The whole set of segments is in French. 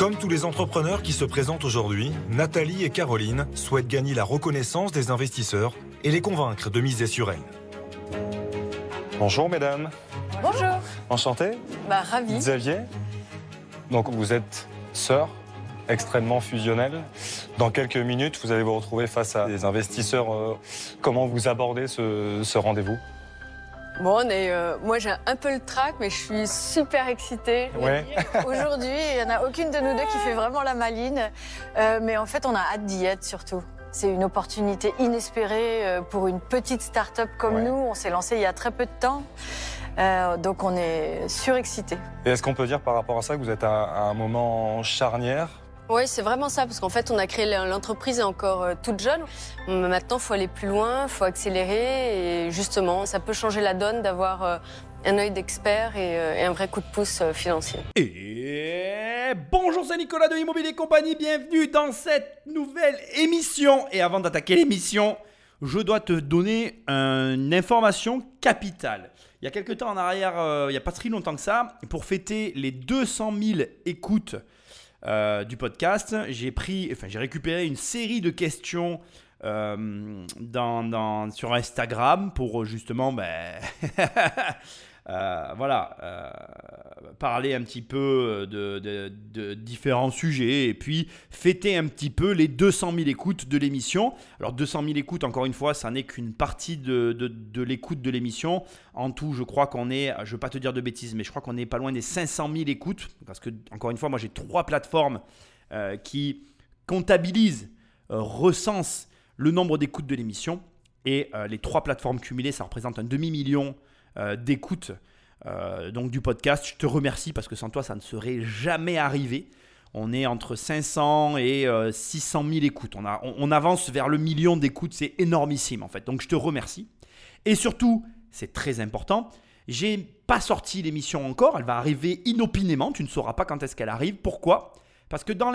Comme tous les entrepreneurs qui se présentent aujourd'hui, Nathalie et Caroline souhaitent gagner la reconnaissance des investisseurs et les convaincre de miser sur elles. Bonjour mesdames. Bonjour. Enchanté. Bah ravi. Xavier. Donc vous êtes sœurs extrêmement fusionnelles. Dans quelques minutes, vous allez vous retrouver face à des investisseurs. Euh, comment vous abordez ce, ce rendez-vous? Bon, on est, euh, moi j'ai un peu le trac, mais je suis super excitée. Ouais. Aujourd'hui, il n'y en a aucune de nous deux qui fait vraiment la maline. Euh, mais en fait, on a hâte d'y être surtout. C'est une opportunité inespérée euh, pour une petite start-up comme Ouais. nous. On s'est lancé il y a très peu de temps. Euh, donc on est surexcités. Et est-ce qu'on peut dire par rapport à ça que vous êtes à, à un moment charnière Oui, c'est vraiment ça, parce qu'en fait, on a créé l'entreprise encore euh, toute jeune. Maintenant, il faut aller plus loin, il faut accélérer, et justement, ça peut changer la donne d'avoir euh, un œil d'expert et, euh, et un vrai coup de pouce financier. Et bonjour, c'est Nicolas de Immobilier Compagnie, bienvenue dans cette nouvelle émission. Et avant d'attaquer l'émission, je dois te donner une information capitale. Il y a quelques temps en arrière, il n'y a pas très longtemps que ça, pour fêter les 200 000 écoutes euh, du podcast, j'ai pris, enfin j'ai récupéré une série de questions euh, sur Instagram pour justement, ben, euh, voilà, parler un petit peu de, de- différents sujets et puis fêter un petit peu les 200 000 écoutes de l'émission. Alors 200 000 écoutes, encore une fois, ça n'est qu'une partie de, l'écoute de l'émission. En tout, je crois qu'on est, je ne veux pas te dire de bêtises, mais je crois qu'on est pas loin des 500 000 écoutes. Parce que, encore une fois, moi j'ai trois plateformes euh, qui comptabilisent, euh, recensent le nombre d'écoutes de l'émission. Et euh, les trois plateformes cumulées, ça représente un demi-million euh, d'écoutes euh, donc du podcast. Je te remercie parce que sans toi, ça ne serait jamais arrivé. On est entre 500 et euh, 600 000 écoutes. On, avance vers le million d'écoutes. C'est énormissime en fait. Donc je te remercie. Et surtout, c'est très important. J'ai pas sorti l'émission encore. Elle va arriver inopinément. Tu ne sauras pas quand est-ce qu'elle arrive. Pourquoi? Parce que dans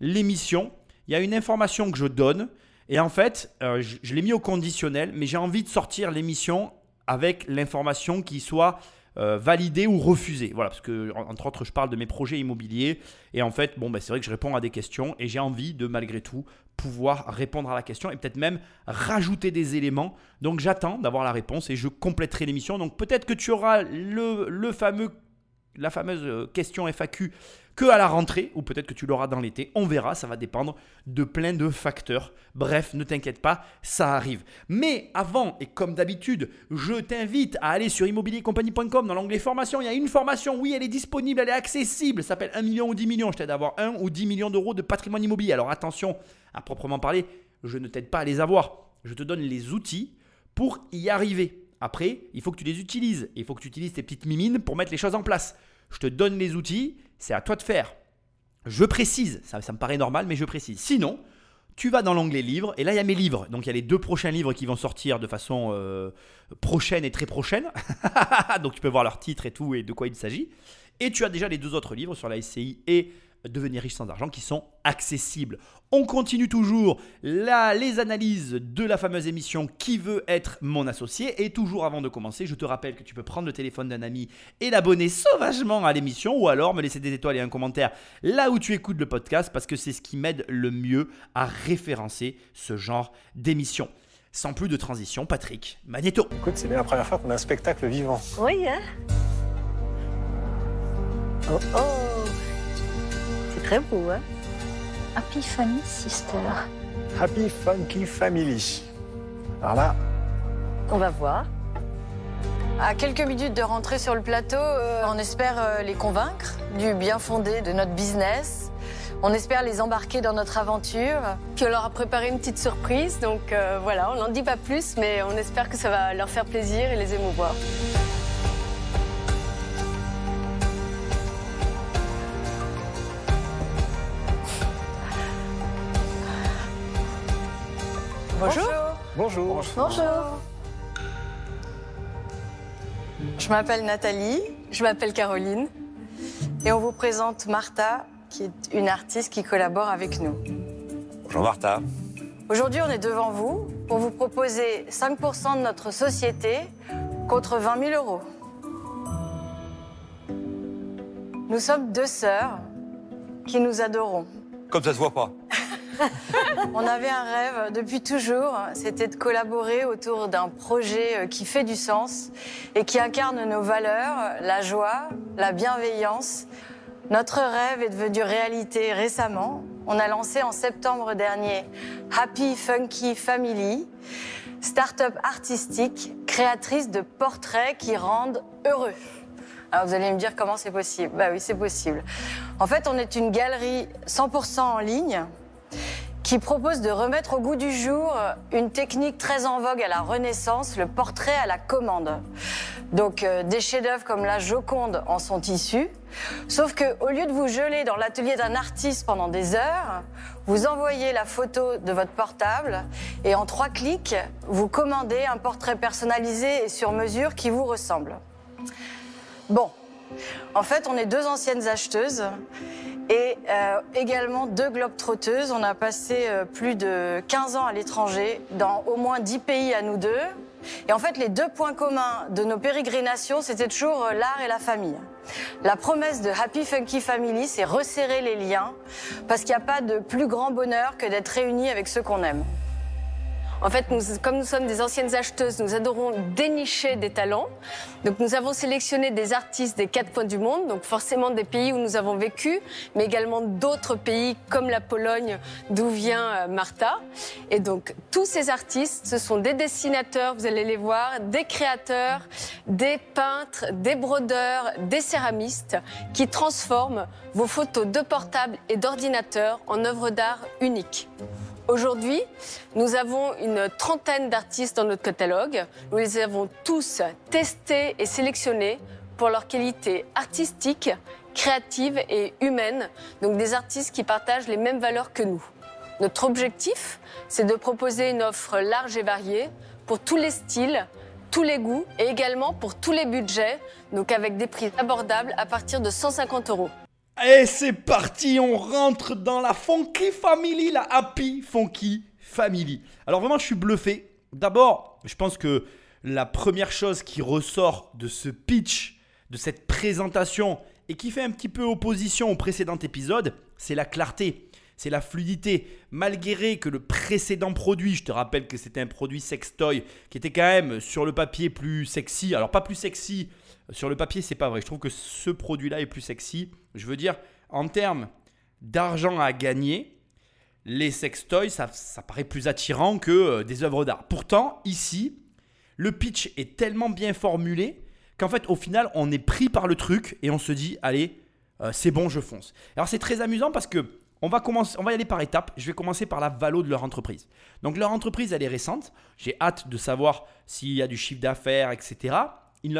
l'émission, il y a une information que je donne. Et en fait, euh, je l'ai mis au conditionnel, mais j'ai envie de sortir l'émission avec l'information qui soit euh, validée ou refusée. Voilà, parce que en- entre autres, je parle de mes projets immobiliers. Et en fait, bon, ben, c'est vrai que je réponds à des questions et j'ai envie de malgré tout pouvoir répondre à la question et peut-être même rajouter des éléments. Donc j'attends d'avoir la réponse et je compléterai l'émission. Donc peut-être que tu auras la fameuse euh, question FAQ que à la rentrée, ou peut-être que tu l'auras dans l'été. On verra, ça va dépendre de plein de facteurs. Bref, ne t'inquiète pas, ça arrive. Mais avant, et comme d'habitude, je t'invite à aller sur immobiliercompagnie.com dans l'onglet formation. Il y a une formation, oui, elle est disponible, elle est accessible. Ça s'appelle 1 million ou 10 millions. Je t'aide à avoir 1 ou 10 millions d'euros de patrimoine immobilier. Alors attention, à proprement parler, je ne t'aide pas à les avoir. Je te donne les outils pour y arriver. Après, il faut que tu les utilises. Il faut que tu utilises tes petites mimines pour mettre les choses en place. Je te donne les outils, c'est à toi de faire. Je précise, ça, me paraît normal, mais je précise. Sinon, tu vas dans l'onglet livres, et là il y a mes livres. Donc il y a les deux prochains livres qui vont sortir de façon euh, prochaine et très prochaine. Donc tu peux voir leur titre et tout et de quoi il s'agit. Et tu as déjà les deux autres livres sur la SCI et Devenir riche sans argent qui sont accessibles. On continue toujours la- les analyses de la fameuse émission Qui veut être mon associé? Et toujours avant de commencer, je te rappelle que tu peux prendre le téléphone d'un ami et l'abonner sauvagement à l'émission ou alors me laisser des étoiles et un commentaire là où tu écoutes le podcast parce que c'est ce qui m'aide le mieux à référencer ce genre d'émission. Sans plus de transition, Patrick Magneto. Écoute, c'est bien la première fois qu'on a un spectacle vivant. Oui, hein Oh oh très beau, hein Happy Funny Sister. Happy Funky Family. Alors là, On va voir. À quelques minutes de rentrer sur le plateau, euh, on espère euh, les convaincre du bien fondé de notre business. On espère les embarquer dans notre aventure. Puis on leur a préparé une petite surprise, donc euh, voilà, on n'en dit pas plus, mais on espère que ça va leur faire plaisir et les émouvoir. Bonjour. bonjour. Bonjour. Je m'appelle Nathalie, je m'appelle Caroline et on vous présente Martha, qui est une artiste qui collabore avec nous. Bonjour Martha. Aujourd'hui, on est devant vous pour vous proposer 5% de notre société contre 20 000 euros. Nous sommes deux sœurs qui nous adorons. Comme ça se voit pas. On avait un rêve depuis toujours, c'était de collaborer autour d'un projet euh, qui fait du sens et qui incarne nos valeurs, la joie, la bienveillance. Notre rêve est devenu réalité récemment. On a lancé en septembre dernier Happy Funky Family, start-up artistique créatrice de portraits qui rendent heureux. Alors vous allez me dire comment c'est possible? Bah oui, c'est possible. En fait, on est une galerie 100% en ligne qui propose de remettre au goût du jour une technique très en vogue à la Renaissance, le portrait à la commande. Donc euh, des chefs-d'œuvre comme la Joconde en sont issus, sauf que au lieu de vous geler dans l'atelier d'un artiste pendant des heures, vous envoyez la photo de votre portable et en trois clics, vous commandez un portrait personnalisé et sur mesure qui vous ressemble. Bon, en fait, on est deux anciennes acheteuses et euh, également deux globetrotteuses. On a passé euh, plus de 15 ans à l'étranger, dans au moins 10 pays à nous deux. Et en fait, les deux points communs de nos pérégrinations, c'était toujours euh, l'art et la famille. La promesse de Happy Funky Family, c'est resserrer les liens, parce qu'il n'y a pas de plus grand bonheur que d'être réunis avec ceux qu'on aime. En fait, comme nous sommes des anciennes acheteuses, nous adorons dénicher des talents. Donc nous avons sélectionné des artistes des quatre coins du monde, donc forcément des pays où nous avons vécu, mais également d'autres pays comme la Pologne, d'où vient euh, Martha. Et donc tous ces artistes, ce sont des dessinateurs, vous allez les voir, des créateurs, des peintres, des brodeurs, des céramistes, qui transforment vos photos de portable et d'ordinateur en œuvres d'art uniques. Aujourd'hui, nous avons une trentaine d'artistes dans notre catalogue. Nous les avons tous testés et sélectionnés pour leur qualité artistique, créative et humaine. Donc des artistes qui partagent les mêmes valeurs que nous. Notre objectif, c'est de proposer une offre large et variée pour tous les styles, tous les goûts et également pour tous les budgets, donc avec des prix abordables à partir de 150 euros. Et c'est parti, on rentre dans la Funky Family, la Happy Funky Family. Alors vraiment, je suis bluffé. D'abord, je pense que la première chose qui ressort de ce pitch, de cette présentation, et qui fait un petit peu opposition au précédent épisode, c'est la clarté, c'est la fluidité. Malgré que le précédent produit, je te rappelle que c'était un produit sextoy qui était quand même sur le papier plus sexy, alors pas plus sexy, sur le papier, c'est pas vrai. Je trouve que ce produit-là est plus sexy. Je veux dire, en termes d'argent à gagner, les sextoys, ça, ça paraît plus attirant que euh, des œuvres d'art. Pourtant, ici, le pitch est tellement bien formulé qu'en fait, au final, on est pris par le truc et on se dit, allez, euh, c'est bon, je fonce. Alors, c'est très amusant parce que on va, commencer, on va y aller par étapes. Je vais commencer par la valo de leur entreprise. Donc, leur entreprise, elle est récente. J'ai hâte de savoir s'il y a du chiffre d'affaires, etc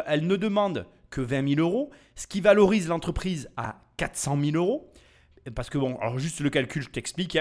elle ne demande que 20 000 euros, ce qui valorise l'entreprise à 400 000 euros. Parce que bon, alors juste le calcul, je t'explique.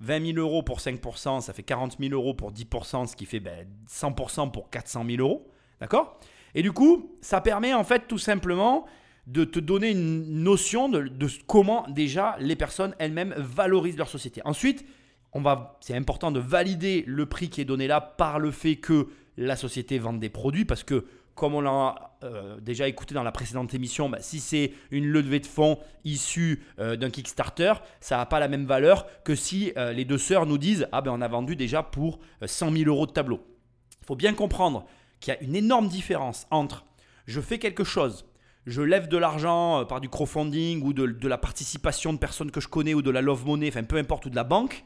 20 hein. 000 euros pour 5%, ça fait 40 000 euros pour 10%, ce qui fait 100% ben, pour 400 000 euros. D'accord? Et du coup, ça permet en fait tout simplement de te donner une notion de, comment déjà les personnes elles-mêmes valorisent leur société. Ensuite, on va, c'est important de valider le prix qui est donné là par le fait que la société vende des produits parce que comme on l'a euh, déjà écouté dans la précédente émission, bah, si c'est une levée de fonds issue euh, d'un Kickstarter, ça n'a pas la même valeur que si euh, les deux sœurs nous disent Ah ben on a vendu déjà pour 100 000 euros de tableau. Il faut bien comprendre qu'il y a une énorme différence entre je fais quelque chose, je lève de l'argent par du crowdfunding ou de, la participation de personnes que je connais ou de la love money, enfin peu importe, ou de la banque.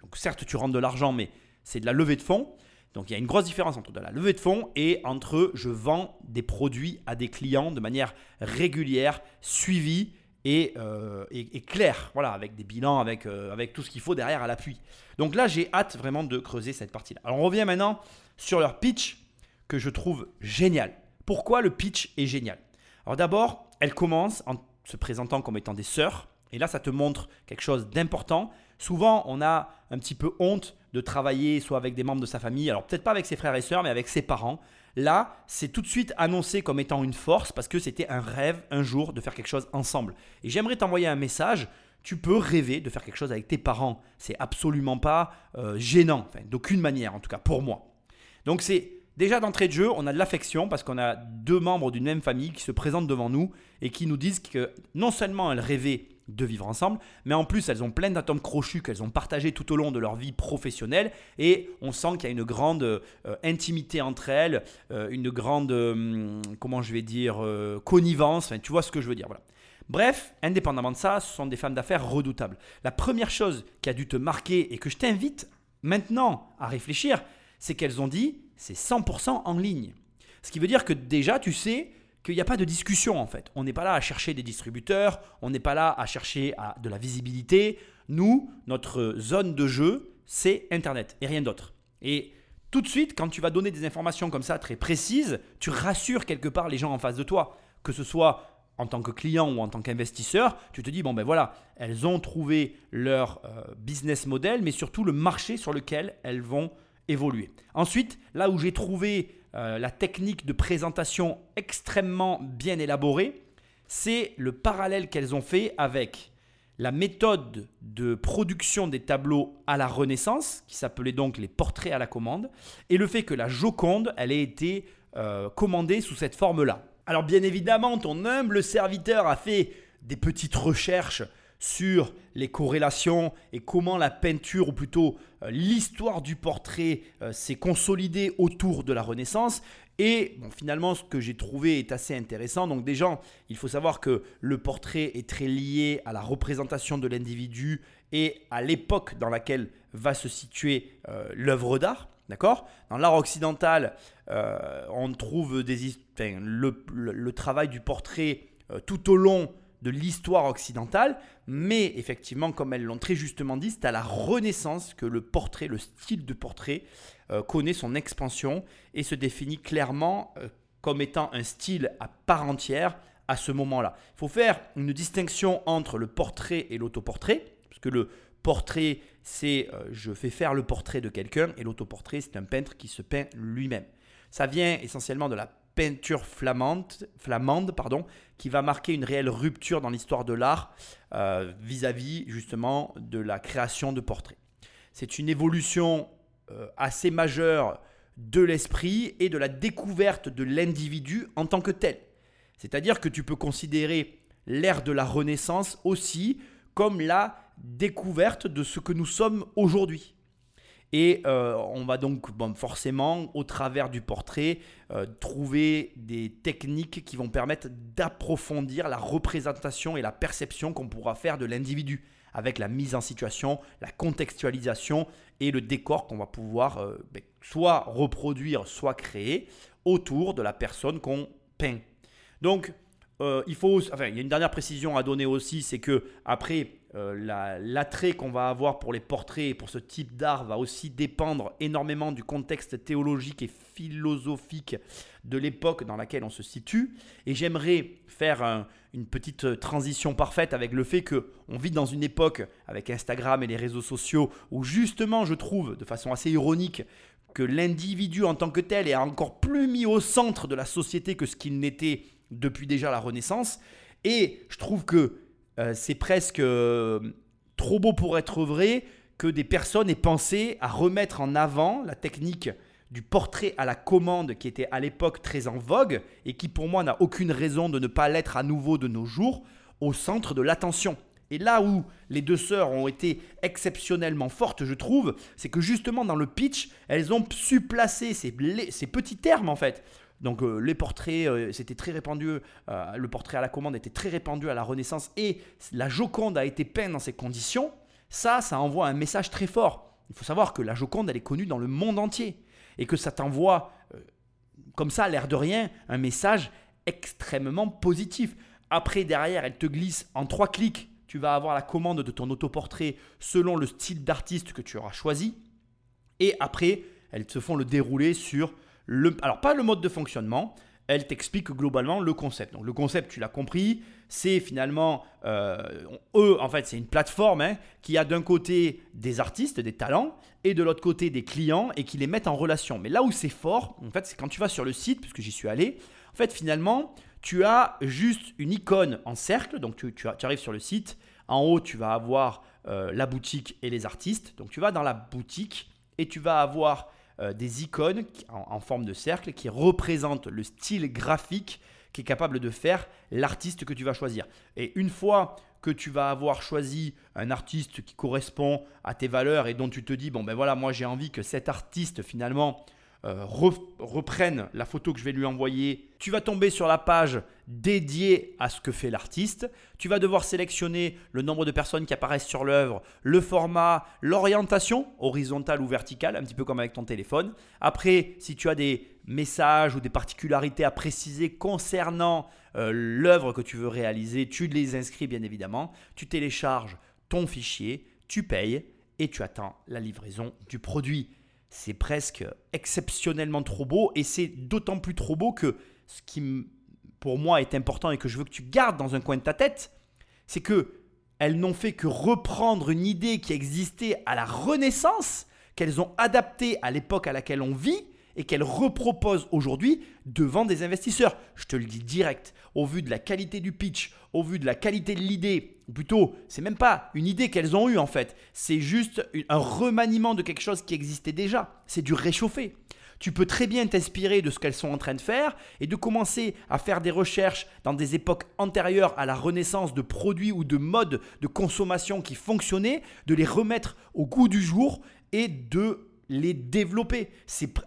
Donc certes, tu rentres de l'argent, mais c'est de la levée de fonds. Donc il y a une grosse différence entre de la levée de fonds et entre je vends des produits à des clients de manière régulière, suivie et, euh, claire, voilà, avec des bilans, avec, euh, avec tout ce qu'il faut derrière à l'appui. Donc là, j'ai hâte vraiment de creuser cette partie-là. Alors on revient maintenant sur leur pitch que je trouve génial. Pourquoi le pitch est génial? Alors d'abord, elle commence en se présentant comme étant des sœurs. Et là, ça te montre quelque chose d'important. Souvent, on a un petit peu honte de travailler soit avec des membres de sa famille, alors peut-être pas avec ses frères et sœurs, mais avec ses parents. Là, c'est tout de suite annoncé comme étant une force parce que c'était un rêve un jour de faire quelque chose ensemble. Et j'aimerais t'envoyer un message. Tu peux rêver de faire quelque chose avec tes parents. C'est absolument pas euh, gênant, d'aucune manière en tout cas pour moi. Donc c'est déjà d'entrée de jeu, on a de l'affection parce qu'on a deux membres d'une même famille qui se présentent devant nous et qui nous disent que non seulement elles rêvaient de vivre ensemble, mais en plus elles ont plein d'atomes crochus qu'elles ont partagés tout au long de leur vie professionnelle et on sent qu'il y a une grande euh, intimité entre elles, euh, une grande, euh, comment je vais dire, connivence, enfin, tu vois ce que je veux dire. Voilà. Bref, indépendamment de ça, ce sont des femmes d'affaires redoutables. La première chose qui a dû te marquer et que je t'invite maintenant à réfléchir, c'est qu'elles ont dit c'est 100% en ligne. Ce qui veut dire que déjà tu sais qu'il n'y a pas de discussion en fait. On n'est pas là à chercher des distributeurs, on n'est pas là à chercher de la visibilité. Nous, notre zone de jeu, c'est Internet et rien d'autre. Et tout de suite, quand tu vas donner des informations comme ça très précises, tu rassures quelque part les gens en face de toi, que ce soit en tant que client ou en tant qu'investisseur, tu te dis, bon ben voilà, elles ont trouvé leur euh, business model, mais surtout le marché sur lequel elles vont évoluer. Ensuite, là où j'ai trouvé euh, la technique de présentation extrêmement bien élaborée, c'est le parallèle qu'elles ont fait avec la méthode de production des tableaux à la Renaissance, qui s'appelait donc les portraits à la commande, et le fait que la Joconde, elle ait été euh, commandée sous cette forme-là. Alors bien évidemment, ton humble serviteur a fait des petites recherches sur les corrélations et comment la peinture, ou plutôt euh, l'histoire du portrait, euh, s'est consolidée autour de la Renaissance. Et finalement, ce que j'ai trouvé est assez intéressant. Donc déjà, il faut savoir que le portrait est très lié à la représentation de l'individu et à l'époque dans laquelle va se situer euh, l'œuvre d'art. D'accord? Dans l'art occidental, on trouve des, le, travail du portrait tout au long de l'histoire occidentale, mais effectivement, comme elles l'ont très justement dit, c'est à la Renaissance que le portrait, le style de portrait, euh, connaît son expansion et se définit clairement euh, comme étant un style à part entière à ce moment-là. Il faut faire une distinction entre le portrait et l'autoportrait, parce que le portrait, c'est euh, je fais faire le portrait de quelqu'un, et l'autoportrait, c'est un peintre qui se peint lui-même. Ça vient essentiellement de la peinture flamande, qui va marquer une réelle rupture dans l'histoire de l'art euh, vis-à-vis justement de la création de portraits. C'est une évolution euh, assez majeure de l'esprit et de la découverte de l'individu en tant que tel. C'est-à-dire que tu peux considérer l'ère de la Renaissance aussi comme la découverte de ce que nous sommes aujourd'hui. Et euh, on va donc forcément, au travers du portrait, euh, trouver des techniques qui vont permettre d'approfondir la représentation et la perception qu'on pourra faire de l'individu, avec la mise en situation, la contextualisation et le décor qu'on va pouvoir euh, ben, soit reproduire, soit créer autour de la personne qu'on peint. Donc, il faut, enfin, il y a une dernière précision à donner aussi, c'est que après euh, l'attrait qu'on va avoir pour les portraits et pour ce type d'art va aussi dépendre énormément du contexte théologique et philosophique de l'époque dans laquelle on se situe. Et j'aimerais faire une petite transition parfaite avec le fait que on vit dans une époque avec Instagram et les réseaux sociaux où justement je trouve de façon assez ironique que l'individu en tant que tel est encore plus mis au centre de la société que ce qu'il n'était depuis déjà la Renaissance. Et je trouve que euh, c'est presque euh, trop beau pour être vrai que des personnes aient pensé à remettre en avant la technique du portrait à la commande qui était à l'époque très en vogue et qui pour moi n'a aucune raison de ne pas l'être à nouveau de nos jours au centre de l'attention. Et là où les deux sœurs ont été exceptionnellement fortes, je trouve, c'est que justement dans le pitch, elles ont su placer ces, ces petits termes en fait. Donc euh, les portraits, euh, c'était très répandu, euh, le portrait à la commande était très répandu à la Renaissance et la Joconde a été peinte dans ces conditions. Ça, ça envoie un message très fort. Il faut savoir que la Joconde, elle est connue dans le monde entier et que ça t'envoie, comme ça, l'air de rien, un message extrêmement positif. Après, derrière, elle te glisse en trois clics. Tu vas avoir la commande de ton autoportrait selon le style d'artiste que tu auras choisi. Et après, elles te font le dérouler sur alors, pas le mode de fonctionnement, elle t'explique globalement le concept. Donc, le concept, tu l'as compris, c'est finalement, euh, eux, en fait, c'est une plateforme hein, qui a d'un côté des artistes, des talents, et de l'autre côté des clients, et qui les mettent en relation. Mais là où c'est fort, en fait, c'est quand tu vas sur le site, puisque j'y suis allé, en fait, finalement, tu as juste une icône en cercle, donc tu, arrives sur le site, en haut, tu vas avoir euh, la boutique et les artistes, donc tu vas dans la boutique, et tu vas avoir euh, des icônes en, forme de cercle qui représentent le style graphique qui est capable de faire l'artiste que tu vas choisir. Et une fois que tu vas avoir choisi un artiste qui correspond à tes valeurs et dont tu te dis, bon ben voilà, moi j'ai envie que cet artiste finalement euh, re- reprenne la photo que je vais lui envoyer, tu vas tomber sur la page dédiée à ce que fait l'artiste. Tu vas devoir sélectionner le nombre de personnes qui apparaissent sur l'œuvre, le format, l'orientation, horizontale ou verticale, un petit peu comme avec ton téléphone. Après, si tu as des messages ou des particularités à préciser concernant euh, l'œuvre que tu veux réaliser, tu les inscris bien évidemment. Tu télécharges ton fichier, tu payes et tu attends la livraison du produit. C'est presque exceptionnellement trop beau et c'est d'autant plus trop beau que ce qui pour moi est important et que je veux que tu gardes dans un coin de ta tête, c'est que elles n'ont fait que reprendre une idée qui existait à la Renaissance, qu'elles ont adaptée à l'époque à laquelle on vit et qu'elles reproposent aujourd'hui devant des investisseurs. Je te le dis direct, au vu de la qualité du pitch, au vu de la qualité de l'idée, ou plutôt, c'est même pas une idée qu'elles ont eue en fait, c'est juste un remaniement de quelque chose qui existait déjà. C'est du réchauffé. Tu peux très bien t'inspirer de ce qu'elles sont en train de faire et de commencer à faire des recherches dans des époques antérieures à la renaissance de produits ou de modes de consommation qui fonctionnaient, de les remettre au goût du jour et de les développer.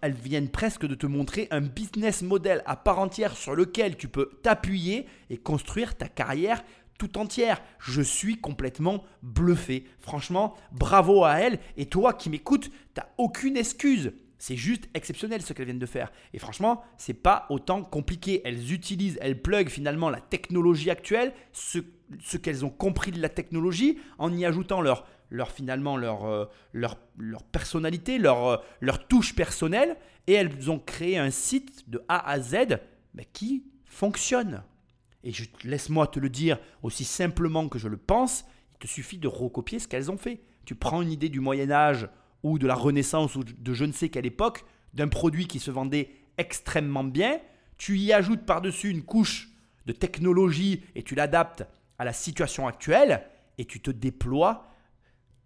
Elles viennent presque de te montrer un business model à part entière sur lequel tu peux t'appuyer et construire ta carrière tout entière. Je suis complètement bluffé. Franchement, bravo à elle. Et toi qui m'écoutes, t'as aucune excuse. C'est juste exceptionnel ce qu'elles viennent de faire. Et franchement, c'est pas autant compliqué. Elles utilisent, elles pluguent finalement la technologie actuelle, ce qu'elles ont compris de la technologie, en y ajoutant leur, leur finalement leur, euh, leur, leur personnalité, leur, euh, leur touche personnelle. Et elles ont créé un site de A à Z mais qui fonctionne. Et laisse-moi te le dire aussi simplement que je le pense, il te suffit de recopier ce qu'elles ont fait. Tu prends une idée du Moyen Âge ou de la Renaissance ou de je ne sais quelle époque, d'un produit qui se vendait extrêmement bien, tu y ajoutes par-dessus une couche de technologie et tu l'adaptes à la situation actuelle et tu te déploies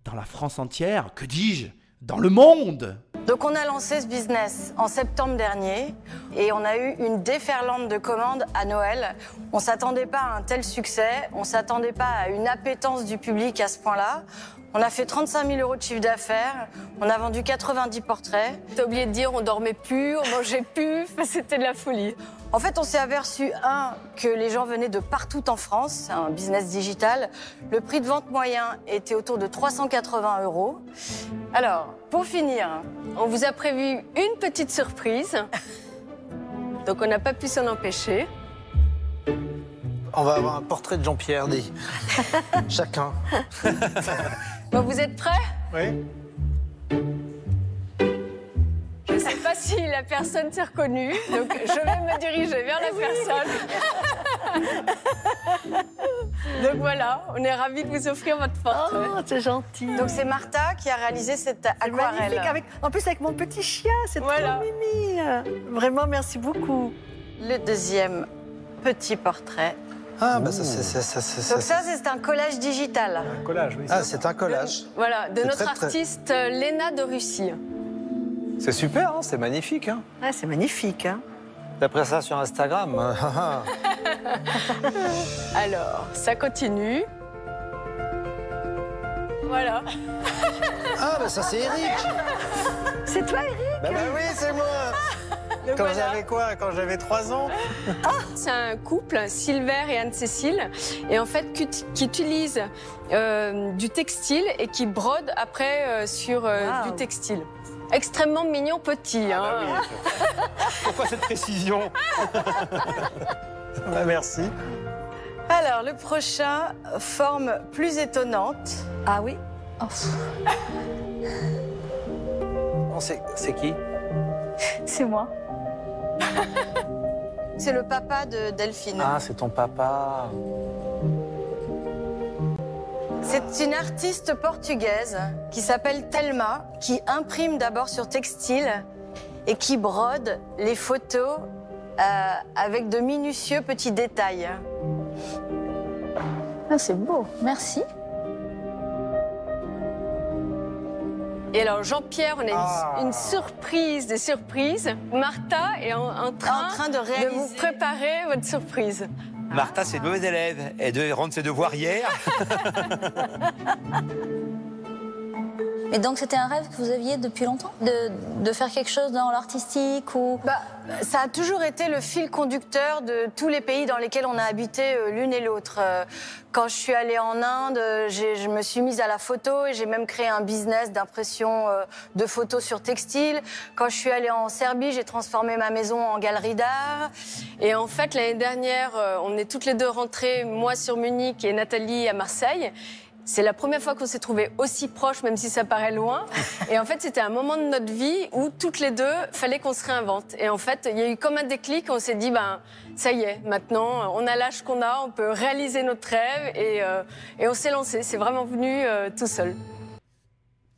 dans la France entière, que dis-je, dans le monde. Donc on a lancé ce business en septembre dernier et on a eu une déferlante de commandes à Noël. On s'attendait pas à un tel succès, on s'attendait pas à une appétence du public à ce point-là. On a fait 35 000 euros de chiffre d'affaires, on a vendu 90 portraits. T'as oublié de dire on dormait plus, on mangeait plus, c'était de la folie. En fait, on s'est aperçu, un, que les gens venaient de partout en France, c'est un business digital. Le prix de vente moyen était autour de 380 euros. Alors, pour finir, On vous a prévu une petite surprise. Donc on n'a pas pu s'en empêcher. On va avoir un portrait de Jean-Pierre, dit. Chacun. Bon, vous êtes prêts? Oui. Je ne sais pas si la personne s'est reconnue, donc je vais me diriger vers la personne. donc voilà, on est ravis de vous offrir votre portrait. Oh, c'est gentil. donc c'est Martha qui a réalisé cette aquarelle. magnifique. Avec, en plus, avec mon petit chien, c'est Voilà. trop mimi. Vraiment, merci beaucoup. Le deuxième petit portrait. Ah, bah ça, c'est. ça, ça, ça, Donc ça- c'est un collage digital. Un collage, oui. Ah, c'est un collage. Voilà, de C'est notre très, très- artiste euh, Léna de Russie. C'est super, hein, c'est magnifique. Hein. Ouais, c'est magnifique. Hein. D'après ça sur Instagram. ah, ah. Alors, ça continue. Voilà. Ah, bah ça, c'est Eric. C'est toi, Eric? Bah, bah oui, c'est moi. Donc Quand voilà. j'avais quoi Quand j'avais 3 ans C'est un couple, Silver et Anne-Cécile, et en fait qui, qui utilise euh, du textile et qui brode après euh, sur euh, Wow. du textile. Extrêmement mignon petit. hein. Ah Pourquoi cette précision bah, Merci. Alors, le prochain, forme plus étonnante. Ah oui Oh, pff, On sait- C'est qui? C'est moi. C'est le papa de Delphine. Ah, c'est ton papa. C'est une artiste portugaise qui s'appelle Thelma, qui imprime d'abord sur textile et qui brode les photos euh, avec de minutieux petits détails. Ah, c'est beau. Merci. Et alors Jean-Pierre, on a une, Ah. une surprise des surprises. Martha est en, en train, En train de vous préparer votre surprise. Martha, c'est une mauvaise élève. Elle devait rendre ses devoirs hier. Et donc c'était un rêve que vous aviez depuis longtemps de, faire quelque chose dans l'artistique ou... Bah, ça a toujours été le fil conducteur de tous les pays dans lesquels on a habité euh, l'une et l'autre. Euh, quand je suis allée en Inde, euh, je me suis mise à la photo et j'ai même créé un business d'impression de photos sur textile. Quand je suis allée en Serbie, j'ai transformé ma maison en galerie d'art. Et en fait, l'année dernière, on est toutes les deux rentrées, moi sur Munich et Nathalie à Marseille. C'est la première fois qu'on s'est trouvés aussi proches, même si ça paraît loin. Et en fait, c'était un moment de notre vie où toutes les deux, fallait qu'on se réinvente. Et en fait, il y a eu comme un déclic. On s'est dit, ben, ça y est, maintenant, on a l'âge qu'on a, on peut réaliser notre rêve. Et, euh, et on s'est lancé. C'est vraiment venu euh, tout seul.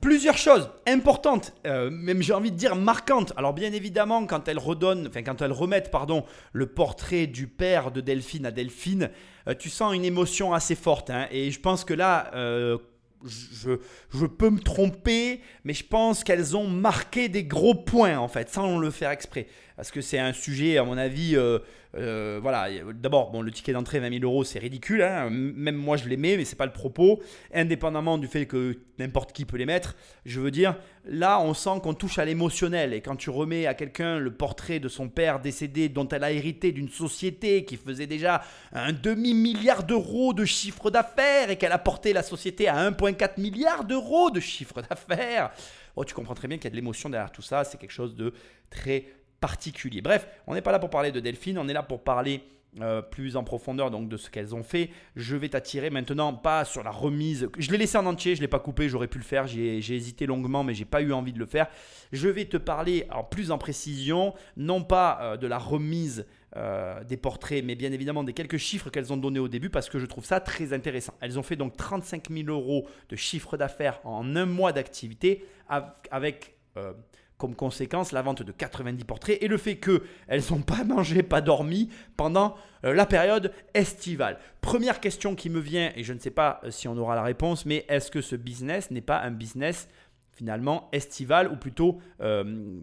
Plusieurs choses importantes, euh, même j'ai envie de dire marquantes. Alors bien évidemment, quand elles redonnent, enfin quand elles remettent, pardon, le portrait du père de Delphine à Delphine, tu sens une émotion assez forte. hein. et je pense que là, euh, je peux me tromper, mais je pense qu'elles ont marqué des gros points en fait, sans le faire exprès. Parce que c'est un sujet, à mon avis, euh, euh, voilà. D'abord, bon, le ticket d'entrée 20 000 euros, c'est ridicule. hein. Même moi, je les mets, mais c'est pas le propos. Indépendamment du fait que n'importe qui peut les mettre, je veux dire, là, on sent qu'on touche à l'émotionnel. Et quand tu remets à quelqu'un le portrait de son père décédé, dont elle a hérité d'une société qui faisait déjà un demi-milliard d'euros de chiffre d'affaires et qu'elle a porté la société à 1,4 milliard d'euros de chiffre d'affaires, oh, tu comprends très bien qu'il y a de l'émotion derrière tout ça. C'est quelque chose de très particulier. Bref, on n'est pas là pour parler de Delphine, on est là pour parler euh, plus en profondeur donc de ce qu'elles ont fait. Je vais t'attirer maintenant pas sur la remise. Je l'ai laissé en entier, je l'ai pas coupé, j'aurais pu le faire. J'ai hésité longuement, mais j'ai pas eu envie de le faire. Je vais te parler en plus en précision, non pas euh, de la remise euh, des portraits, mais bien évidemment des quelques chiffres qu'elles ont donnés au début parce que je trouve ça très intéressant. Elles ont fait donc 35 000 euros de chiffre d'affaires en un mois d'activité av- avec comme conséquence la vente de 90 portraits et le fait qu'elles n'ont pas mangé, pas dormi pendant euh, la période estivale. Première question qui me vient, et je ne sais pas euh, si on aura la réponse, mais est-ce que ce business n'est pas un business finalement estival ou plutôt, euh,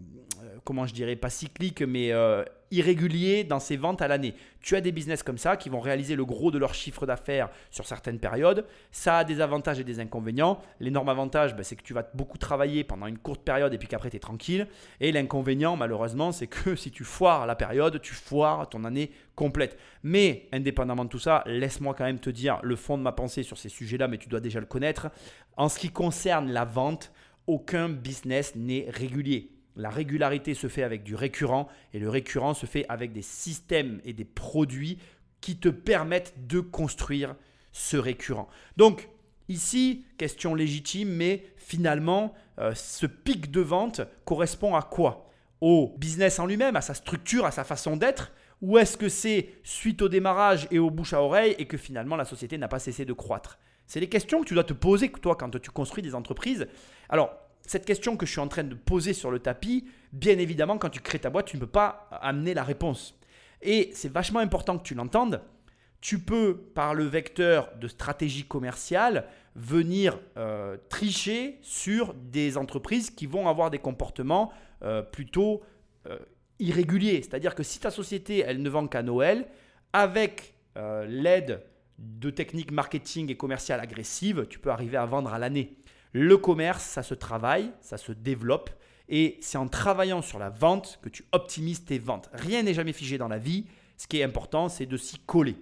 comment je dirais, pas cyclique, mais euh, irrégulier dans ses ventes à l'année. Tu as des business comme ça qui vont réaliser le gros de leur chiffre d'affaires sur certaines périodes. Ça a des avantages et des inconvénients. L'énorme avantage, ben, c'est que tu vas beaucoup travailler pendant une courte période et puis qu'après tu es tranquille. Et l'inconvénient, malheureusement, c'est que si tu foires la période, tu foires ton année complète. Mais indépendamment de tout ça, laisse-moi quand même te dire le fond de ma pensée sur ces sujets-là, mais tu dois déjà le connaître. En ce qui concerne la vente, aucun business n'est régulier. La régularité se fait avec du récurrent et le récurrent se fait avec des systèmes et des produits qui te permettent de construire ce récurrent. Donc ici, question légitime, mais finalement, euh, ce pic de vente correspond à quoi? Au business en lui-même, à sa structure, à sa façon d'être? Ou est-ce que c'est suite au démarrage et au bouche à oreille et que finalement la société n'a pas cessé de croître? C'est les questions que tu dois te poser, toi, quand tu construis des entreprises. Alors, cette question que je suis en train de poser sur le tapis, bien évidemment, quand tu crées ta boîte, tu ne peux pas amener la réponse. Et c'est vachement important que tu l'entendes. Tu peux, par le vecteur de stratégie commerciale, venir euh, tricher sur des entreprises qui vont avoir des comportements euh, plutôt euh, irréguliers. C'est-à-dire que si ta société, elle ne vend qu'à Noël, avec l'aide de techniques marketing et commerciales agressives, tu peux arriver à vendre à l'année. Le commerce, ça se travaille, ça se développe. Et c'est en travaillant sur la vente que tu optimises tes ventes. Rien n'est jamais figé dans la vie. Ce qui est important, c'est de s'y coller.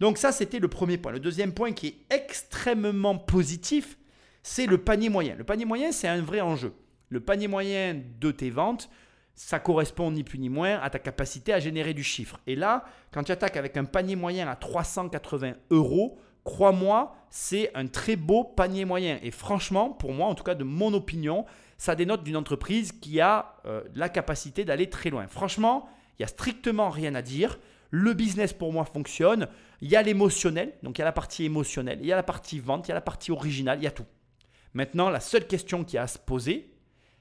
Donc ça, c'était le premier point. Le deuxième point qui est extrêmement positif, c'est le panier moyen. Le panier moyen, c'est un vrai enjeu. Le panier moyen de tes ventes, ça correspond ni plus ni moins à ta capacité à générer du chiffre. Et là, quand tu attaques avec un panier moyen à 380 euros, crois-moi, c'est un très beau panier moyen. Et franchement, pour moi, en tout cas de mon opinion, ça dénote d'une entreprise qui a euh, la capacité d'aller très loin. Franchement, il n'y a strictement rien à dire. Le business pour moi fonctionne. Il y a l'émotionnel, donc il y a la partie émotionnelle, il y a la partie vente, il y a la partie originale, il y a tout. Maintenant, la seule question qui a à se poser,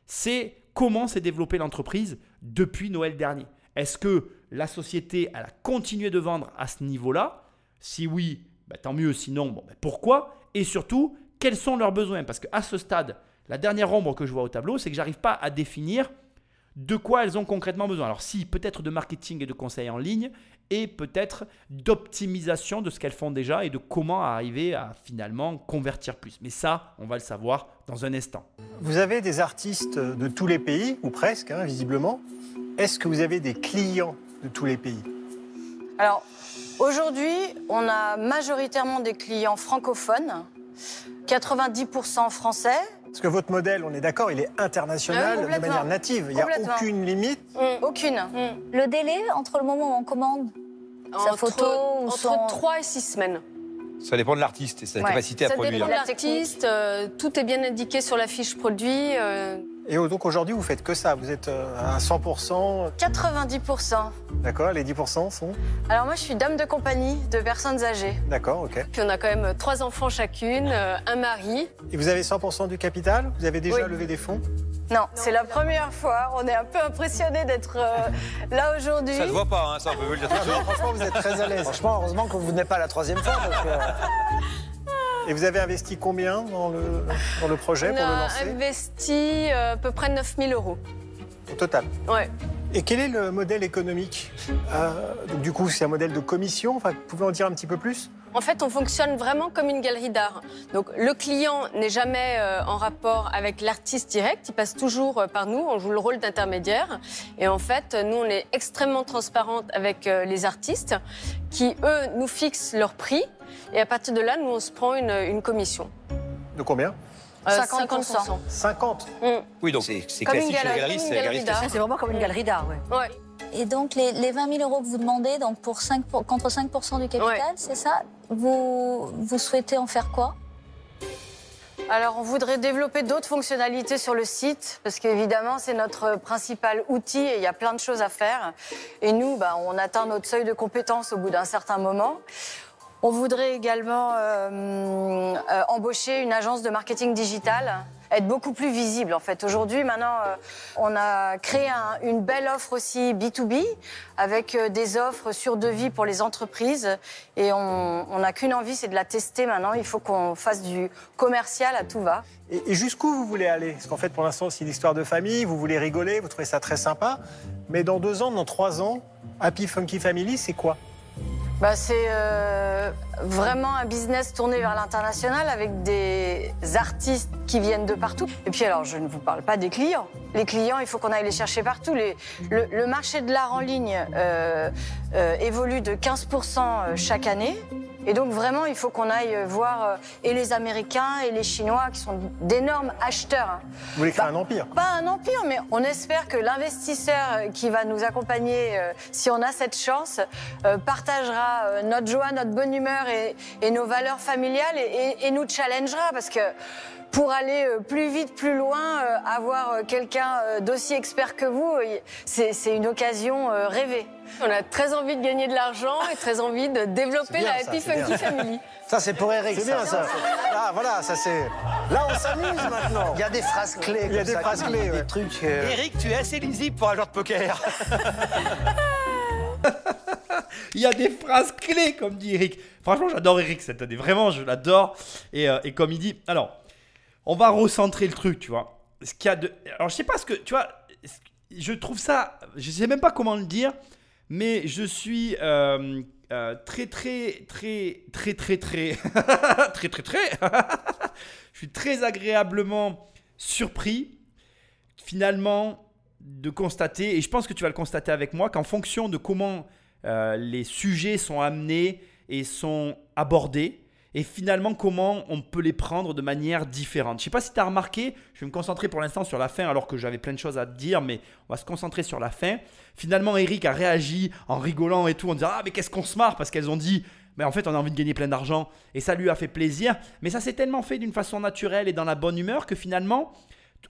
c'est comment s'est développée l'entreprise depuis Noël dernier. Est-ce que la société elle a continué de vendre à ce niveau-là? Si oui, bah, tant mieux. Sinon, bon, bah, pourquoi? Et surtout, quels sont leurs besoins? Parce qu'à ce stade, la dernière ombre que je vois au tableau, c'est que j'arrive pas à définir de quoi elles ont concrètement besoin. Alors si peut-être de marketing et de conseils en ligne et peut-être d'optimisation de ce qu'elles font déjà et de comment arriver à finalement convertir plus. Mais ça, on va le savoir dans un instant. Vous avez des artistes de tous les pays, ou presque, hein, visiblement. Est-ce que vous avez des clients de tous les pays? Alors, aujourd'hui, on a majoritairement des clients francophones, 90% français. Parce que votre modèle, on est d'accord, il est international Ah oui, de manière native. Il n'y a aucune limite. Aucune. Le délai entre le moment où on commande sa photo ou entre son... 3 et 6 semaines. Ça dépend de l'artiste et sa Ouais. capacité à Ça produire. dépend de La l'artiste, euh, tout est bien indiqué sur la fiche produit. euh, Et donc aujourd'hui, vous faites que ça. Vous êtes euh, à 100%. 90%. D'accord, les 10% sont? Alors moi, je suis dame de compagnie de personnes âgées. D'accord, ok. Puis on a quand même trois enfants chacune, euh, un mari. Et vous avez 100% du capital? Vous avez déjà Oui. levé des fonds? Non, c'est la première fois. On est un peu impressionnés d'être euh, là aujourd'hui. Ça se voit pas, hein, ça on peut vous le dire tout de Ah. Franchement, vous êtes très à l'aise. Franchement, heureusement que vous n'êtes pas la troisième fois. parce que- Et vous avez investi combien dans le, dans le projet On pour le a lancer investi euh, à peu près 9000 euros. Au total. Ouais. Et quel est le modèle économique Euh, donc, Du coup, c'est un modèle de commission. Enfin, vous pouvez en dire un petit peu plus? En fait, on fonctionne vraiment comme une galerie d'art. Donc, le client n'est jamais euh, en rapport avec l'artiste direct. Il passe toujours euh, par nous. On joue le rôle d'intermédiaire. Et en fait, nous, on est extrêmement transparente avec les artistes qui, eux, nous fixent leur prix. Et à partir de là, nous, on se prend une, une commission. De combien Euh, 50%. 50 Mm. Oui, donc c'est une classique chez comme une c'est vraiment comme une galerie d'art, ouais. Ouais. Et donc les, les 20 000 euros que vous demandez, donc pour 5 pour- contre 5% du capital, Ouais. c'est ça vous, vous souhaitez en faire quoi Alors, on voudrait développer d'autres fonctionnalités sur le site, parce qu'évidemment, c'est notre principal outil et il y a plein de choses à faire. Et nous, bah, on atteint notre seuil de compétence au bout d'un certain moment. On voudrait également euh, euh, embaucher une agence de marketing digital, être beaucoup plus visible en fait. Aujourd'hui, maintenant, euh, on a créé un- une belle offre aussi B2B avec des offres sur devis pour les entreprises et on on n'a qu'une envie, c'est de la tester maintenant. Il faut qu'on fasse du commercial à tout va. Et, et jusqu'où vous voulez aller? Parce qu'en fait, pour l'instant, c'est une histoire de famille. Vous voulez rigoler, vous trouvez ça très sympa. Mais dans deux ans, dans trois ans, Happy Funky Family, c'est quoi? Bah, c'est euh, vraiment un business tourné vers l'international avec des artistes qui viennent de partout. Et puis alors, je ne vous parle pas des clients. Les clients, il faut qu'on aille les chercher partout. Le marché de l'art en ligne euh, euh, évolue de 15% chaque année. Et donc vraiment, il faut qu'on aille voir euh, et les Américains et les Chinois qui sont d'énormes acheteurs. hein. Vous voulez créer un empire Pas un empire, mais on espère que l'investisseur qui va nous accompagner, euh, si on a cette chance, euh, partagera euh, notre joie, notre bonne humeur et, et nos valeurs familiales et, et- et nous challengera parce que pour aller euh, plus vite, plus loin, euh, avoir euh, quelqu'un d'aussi expert que vous, c'est une occasion rêvée. On a très envie de gagner de l'argent et très envie de développer la ça, Happy bien. Funky Family. Ça, c'est pour Eric. C'est bien ça. Ah, voilà, ça c'est. Là, on s'amuse maintenant. Il y a des phrases clés. Il y a des ça, phrases clés, ouais. Des trucs. euh, Eric, tu es assez lisible pour un joueur de poker. Il y a des phrases clés, comme dit Eric. Franchement, j'adore Eric cette année. Vraiment, je l'adore. Et, euh, et comme il dit, alors, on va recentrer le truc, tu vois. Ce qu'il y a de. Alors, je sais pas ce que. Tu vois, je trouve ça. Je sais même pas comment le dire, mais je suis. euh, euh, très très très très très très très très très je suis très agréablement surpris finalement de constater, et je pense que tu vas le constater avec moi, qu'en fonction de comment euh, les sujets sont amenés et sont abordés, et finalement comment on peut les prendre de manière différente? Je sais pas si tu as remarqué, je vais me concentrer pour l'instant sur la fin alors que j'avais plein de choses à te dire, mais on va se concentrer sur la fin. Finalement, Eric a réagi en rigolant et tout, en disant Ah, mais qu'est-ce qu'on se marre parce qu'elles ont dit mais en fait, on a envie de gagner plein d'argent et ça lui a fait plaisir. Mais ça s'est tellement fait d'une façon naturelle et dans la bonne humeur que finalement,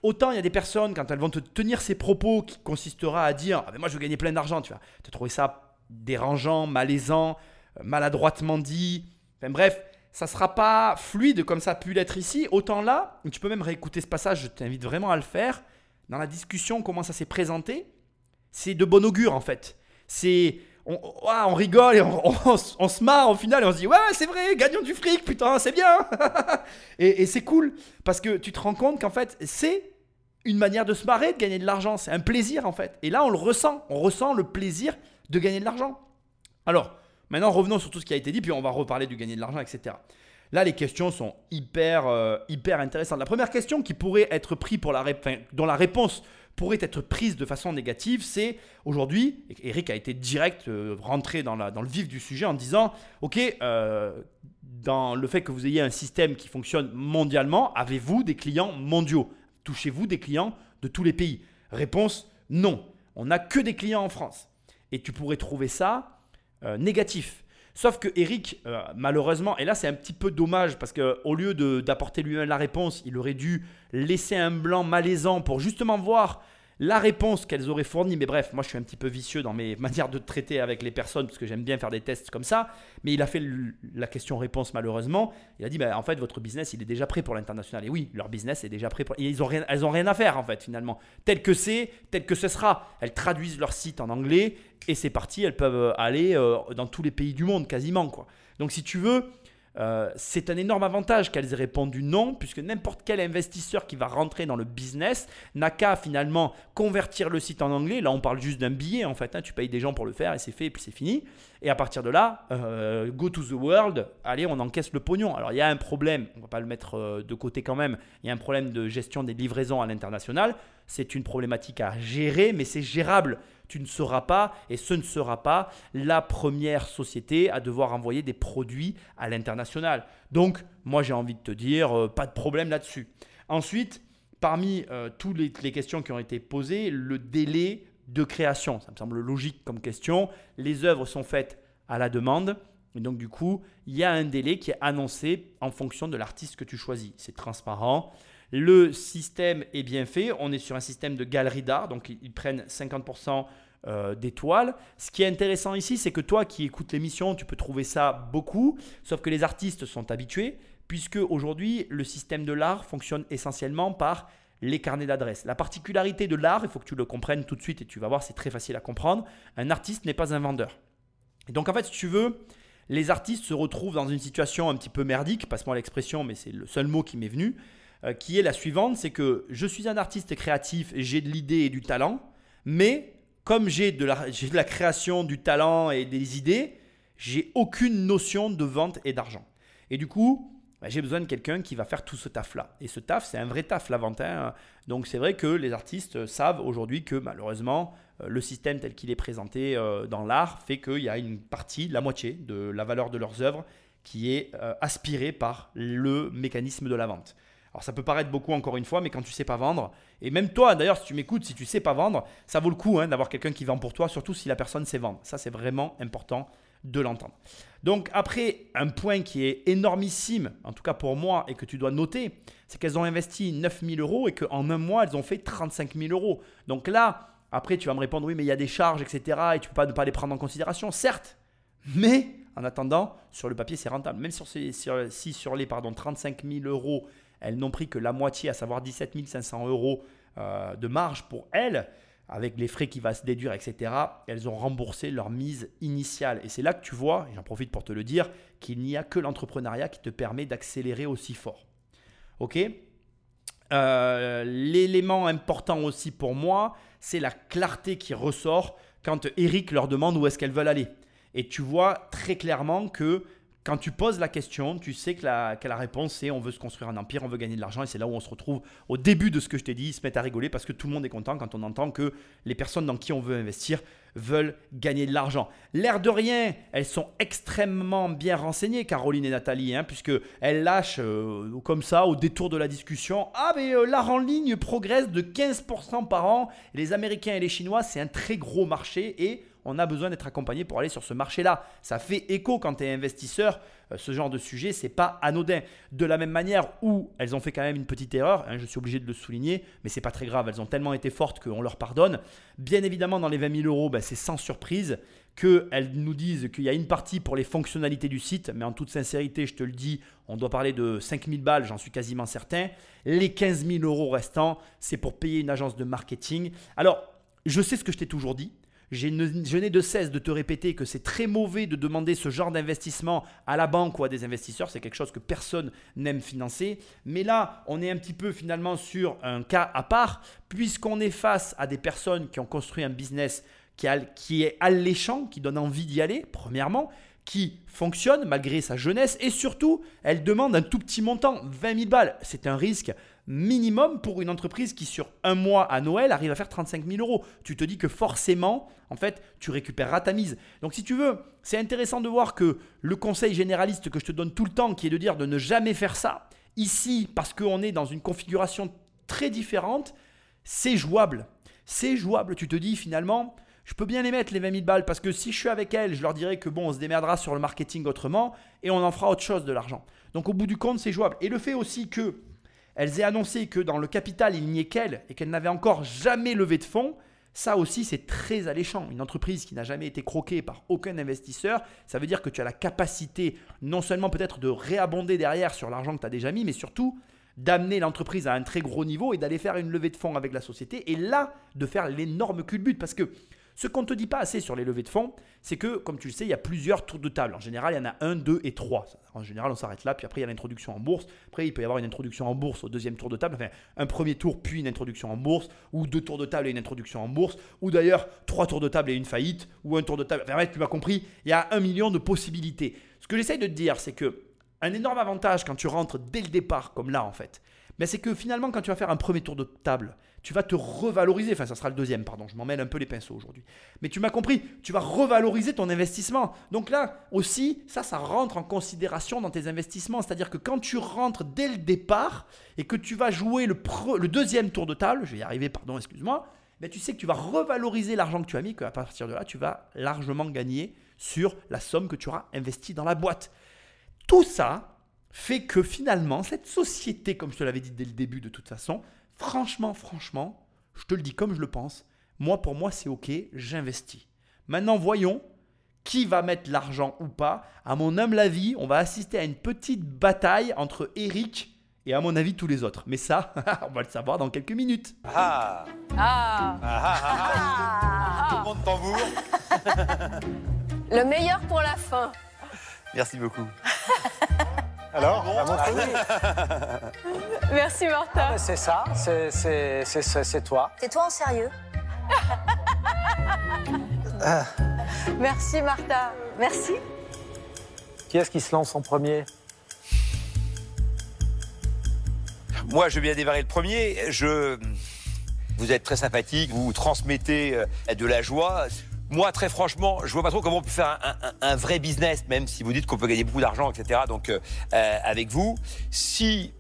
autant il y a des personnes, quand elles vont te tenir ces propos qui consistera à dire Ah, mais moi je veux gagner plein d'argent, tu vas te trouver ça dérangeant, malaisant, euh, maladroitement dit. Enfin bref, ça sera pas fluide comme ça a pu l'être ici. Autant là, tu peux même réécouter ce passage, je t'invite vraiment à le faire. Dans la discussion, comment ça s'est présenté, c'est de bon augure en fait. C'est. On, rigole et on, on se- on se marre au final et on se dit Ouais, c'est vrai, gagnons du fric, putain, c'est bien. et et c'est cool parce que tu te rends compte qu'en fait, c'est une manière de se marrer, de gagner de l'argent. C'est un plaisir en fait. Et là, on le ressent. On ressent le plaisir de gagner de l'argent. Alors, maintenant, revenons sur tout ce qui a été dit, puis on va reparler du gagner de l'argent, etc. Là, les questions sont hyper, euh, hyper intéressantes. La première question qui pourrait être prise pour la, dont la réponse pourrait être prise de façon négative, c'est aujourd'hui, Eric a été direct euh, rentré dans le vif du sujet en disant, ok, euh, dans le fait que vous ayez un système qui fonctionne mondialement, avez-vous des clients mondiaux? Touchez-vous des clients de tous les pays? Réponse non. On n'a que des clients en France. Et tu pourrais trouver ça euh, négatif. Sauf que Eric, euh, malheureusement, et là c'est un petit peu dommage parce qu'au lieu d'apporter lui-même la réponse, il aurait dû laisser un blanc malaisant pour justement voir la réponse qu'elles auraient fournie. Mais bref, moi je suis un petit peu vicieux dans mes manières de traiter avec les personnes parce que j'aime bien faire des tests comme ça. Mais il a fait la question-réponse malheureusement. Il a dit bah, en fait votre business il est déjà prêt pour l'international. Et oui, leur business est déjà prêt pour. Ils ont rien, elles ont rien à faire en fait finalement. Tel que c'est, tel que ce sera. Elles traduisent leur site en anglais et c'est parti. Elles peuvent aller euh, dans tous les pays du monde quasiment quoi. Donc si tu veux. Euh, c'est un énorme avantage qu'elles aient répondu non, puisque n'importe quel investisseur qui va rentrer dans le business n'a qu'à finalement convertir le site en anglais. Là, on parle juste d'un billet en fait. hein. Tu payes des gens pour le faire et c'est fait et puis c'est fini. Et à partir de là, euh, go to the world, allez, on encaisse le pognon. Alors il y a un problème, on va pas le mettre euh, de côté quand même. Il y a un problème de gestion des livraisons à l'international. C'est une problématique à gérer, mais c'est gérable. Tu ne seras pas, et ce ne sera pas, la première société à devoir envoyer des produits à l'international. Donc, moi j'ai envie de te dire, euh, pas de problème là-dessus. Ensuite, parmi euh, toutes les, les questions qui ont été posées, le délai de création. Ça me semble logique comme question. Les œuvres sont faites à la demande. Et donc, du coup, il y a un délai qui est annoncé en fonction de l'artiste que tu choisis. C'est transparent. Le système est bien fait. On est sur un système de galerie d'art. Donc, ils prennent 50% euh, d'étoiles. Ce qui est intéressant ici, c'est que toi qui écoutes l'émission, tu peux trouver ça beaucoup. Sauf que les artistes sont habitués. Puisque aujourd'hui, le système de l'art fonctionne essentiellement par les carnets d'adresses. La particularité de l'art, il faut que tu le comprennes tout de suite et tu vas voir, c'est très facile à comprendre. Un artiste n'est pas un vendeur. Et donc en fait, si tu veux, les artistes se retrouvent dans une situation un petit peu merdique, passe-moi l'expression, mais c'est le seul mot qui m'est venu, qui est la suivante, c'est que je suis un artiste créatif, j'ai de l'idée et du talent, mais comme j'ai de, la, création, du talent et des idées, j'ai aucune notion de vente et d'argent. Et du coup, bah, j'ai besoin de quelqu'un qui va faire tout ce taf-là. Et ce taf, c'est un vrai taf, la vente. hein. Donc c'est vrai que les artistes savent aujourd'hui que malheureusement, euh, le système tel qu'il est présenté euh, dans l'art fait qu'il y a une partie, la moitié de la valeur de leurs œuvres qui est euh, aspirée par le mécanisme de la vente. Alors ça peut paraître beaucoup encore une fois, mais quand tu sais pas vendre, et même toi d'ailleurs si tu m'écoutes, si tu sais pas vendre, ça vaut le coup hein, d'avoir quelqu'un qui vend pour toi, surtout si la personne sait vendre. Ça c'est vraiment important de l'entendre. Donc après, un point qui est énormissime, en tout cas pour moi, et que tu dois noter, c'est qu'elles ont investi 9000 euros et qu'en un mois, elles ont fait 35 000 euros. Donc là, après, tu vas me répondre, oui, mais il y a des charges, etc. Et tu peux pas ne pas les prendre en considération, certes. Mais en attendant, sur le papier, c'est rentable. Même si sur les pardon, 35 000 euros, elles n'ont pris que la moitié, à savoir 17 500 euros euh, de marge pour elles, avec les frais qui va se déduire, etc., elles ont remboursé leur mise initiale. Et c'est là que tu vois, et j'en profite pour te le dire, qu'il n'y a que l'entrepreneuriat qui te permet d'accélérer aussi fort. Ok? Euh, L'élément important aussi pour moi, c'est la clarté qui ressort quand Eric leur demande où est-ce qu'elles veulent aller. Et tu vois très clairement que quand tu poses la question, tu sais que la, la réponse c'est on veut se construire un empire, on veut gagner de l'argent. Et c'est là où on se retrouve au début de ce que je t'ai dit, ils se mettent à rigoler parce que tout le monde est content quand on entend que les personnes dans qui on veut investir veulent gagner de l'argent. L'air de rien, elles sont extrêmement bien renseignées, Caroline et Nathalie, hein, puisque elles lâchent euh, comme ça au détour de la discussion Ah, mais euh, l'art en ligne progresse de 15% par an. Les Américains et les Chinois, c'est un très gros marché et on a besoin d'être accompagné pour aller sur ce marché-là. Ça fait écho quand tu es investisseur. euh, Ce genre de sujet, c'est pas anodin. De la même manière où elles ont fait quand même une petite erreur, hein, je suis obligé de le souligner, mais c'est pas très grave. Elles ont tellement été fortes qu'on leur pardonne. Bien évidemment, dans les 20 000 euros, ben, c'est sans surprise qu'elles nous disent qu'il y a une partie pour les fonctionnalités du site, mais en toute sincérité, je te le dis, on doit parler de 5 000 balles, j'en suis quasiment certain. Les 15 000 euros restants, c'est pour payer une agence de marketing. Alors, je sais ce que je t'ai toujours dit. Je n'ai de cesse de te répéter que c'est très mauvais de demander ce genre d'investissement à la banque ou à des investisseurs. C'est quelque chose que personne n'aime financer. Mais là, on est un petit peu finalement sur un cas à part, puisqu'on est face à des personnes qui ont construit un business qui, qui est alléchant, qui donne envie d'y aller, premièrement, qui fonctionne malgré sa jeunesse, et surtout, elle demande un tout petit montant, 20 000 balles. C'est un risque minimum pour une entreprise qui, sur un mois à Noël, arrive à faire 35 000 euros. Tu te dis que forcément, en fait, tu récupéreras ta mise. Donc, si tu veux, c'est intéressant de voir que le conseil généraliste que je te donne tout le temps, qui est de dire de ne jamais faire ça, ici, parce qu'on est dans une configuration très différente, c'est jouable. C'est jouable. Tu te dis finalement, je peux bien les mettre les 20 000 balles parce que si je suis avec elles, je leur dirai que bon, on se démerdera sur le marketing autrement et on en fera autre chose de l'argent. Donc au bout du compte, c'est jouable. Et le fait aussi que elles aient annoncé que dans le capital, il n'y ait qu'elles et qu'elles n'avaient encore jamais levé de fonds, ça aussi, c'est très alléchant. Une entreprise qui n'a jamais été croquée par aucun investisseur, ça veut dire que tu as la capacité non seulement peut-être de réabonder derrière sur l'argent que tu as déjà mis, mais surtout d'amener l'entreprise à un très gros niveau et d'aller faire une levée de fonds avec la société et là de faire l'énorme culbute parce que ce qu'on ne te dit pas assez sur les levées de fonds, c'est que, comme tu le sais, il y a plusieurs tours de table. En général, il y en a un, deux et trois. En général, on s'arrête là, puis après, il y a l'introduction en bourse. Après, il peut y avoir une introduction en bourse au deuxième tour de table. Enfin, un premier tour, puis une introduction en bourse, ou deux tours de table et une introduction en bourse, ou d'ailleurs, trois tours de table et une faillite, ou un tour de table. Enfin, bref, tu m'as compris, il y a un million de possibilités. Ce que j'essaye de te dire, c'est que un énorme avantage quand tu rentres dès le départ, comme là en fait, mais c'est que finalement, quand tu vas faire un premier tour de table, tu vas te revaloriser. Enfin, ça sera le deuxième, pardon. Je m'en mêle un peu les pinceaux aujourd'hui. Mais tu m'as compris, tu vas revaloriser ton investissement. Donc là aussi, ça, ça rentre en considération dans tes investissements. C'est-à-dire que quand tu rentres dès le départ et que tu vas jouer le, deuxième tour de table, je vais y arriver, pardon, excuse-moi, mais tu sais que tu vas revaloriser l'argent que tu as mis, qu'à partir de là, tu vas largement gagner sur la somme que tu auras investie dans la boîte. Tout ça fait que finalement, cette société, comme je te l'avais dit dès le début de toute façon, franchement, franchement, je te le dis comme je le pense, moi pour moi c'est ok, j'investis. Maintenant voyons qui va mettre l'argent ou pas. À mon humble avis, on va assister à une petite bataille entre Eric et à mon avis tous les autres. Mais ça, on va le savoir dans quelques minutes. Ah Ah Ah ah ah ah Tout le monde tambour. Le meilleur pour la fin. Merci beaucoup. Alors, à mon tour. Merci Martha. Mais C'est ça, c'est- c'est c'est- c'est- c'est toi. C'est toi en sérieux Merci Martha. Merci. Qui est-ce qui se lance en premier Moi, je bien démarrer le premier. Je... Vous êtes très sympathique, vous transmettez euh, de la joie. Moi, très franchement, je vois pas trop comment on peut faire un, un- un vrai business, même si vous dites qu'on peut gagner beaucoup d'argent, etc. Donc, euh, euh, avec vous, si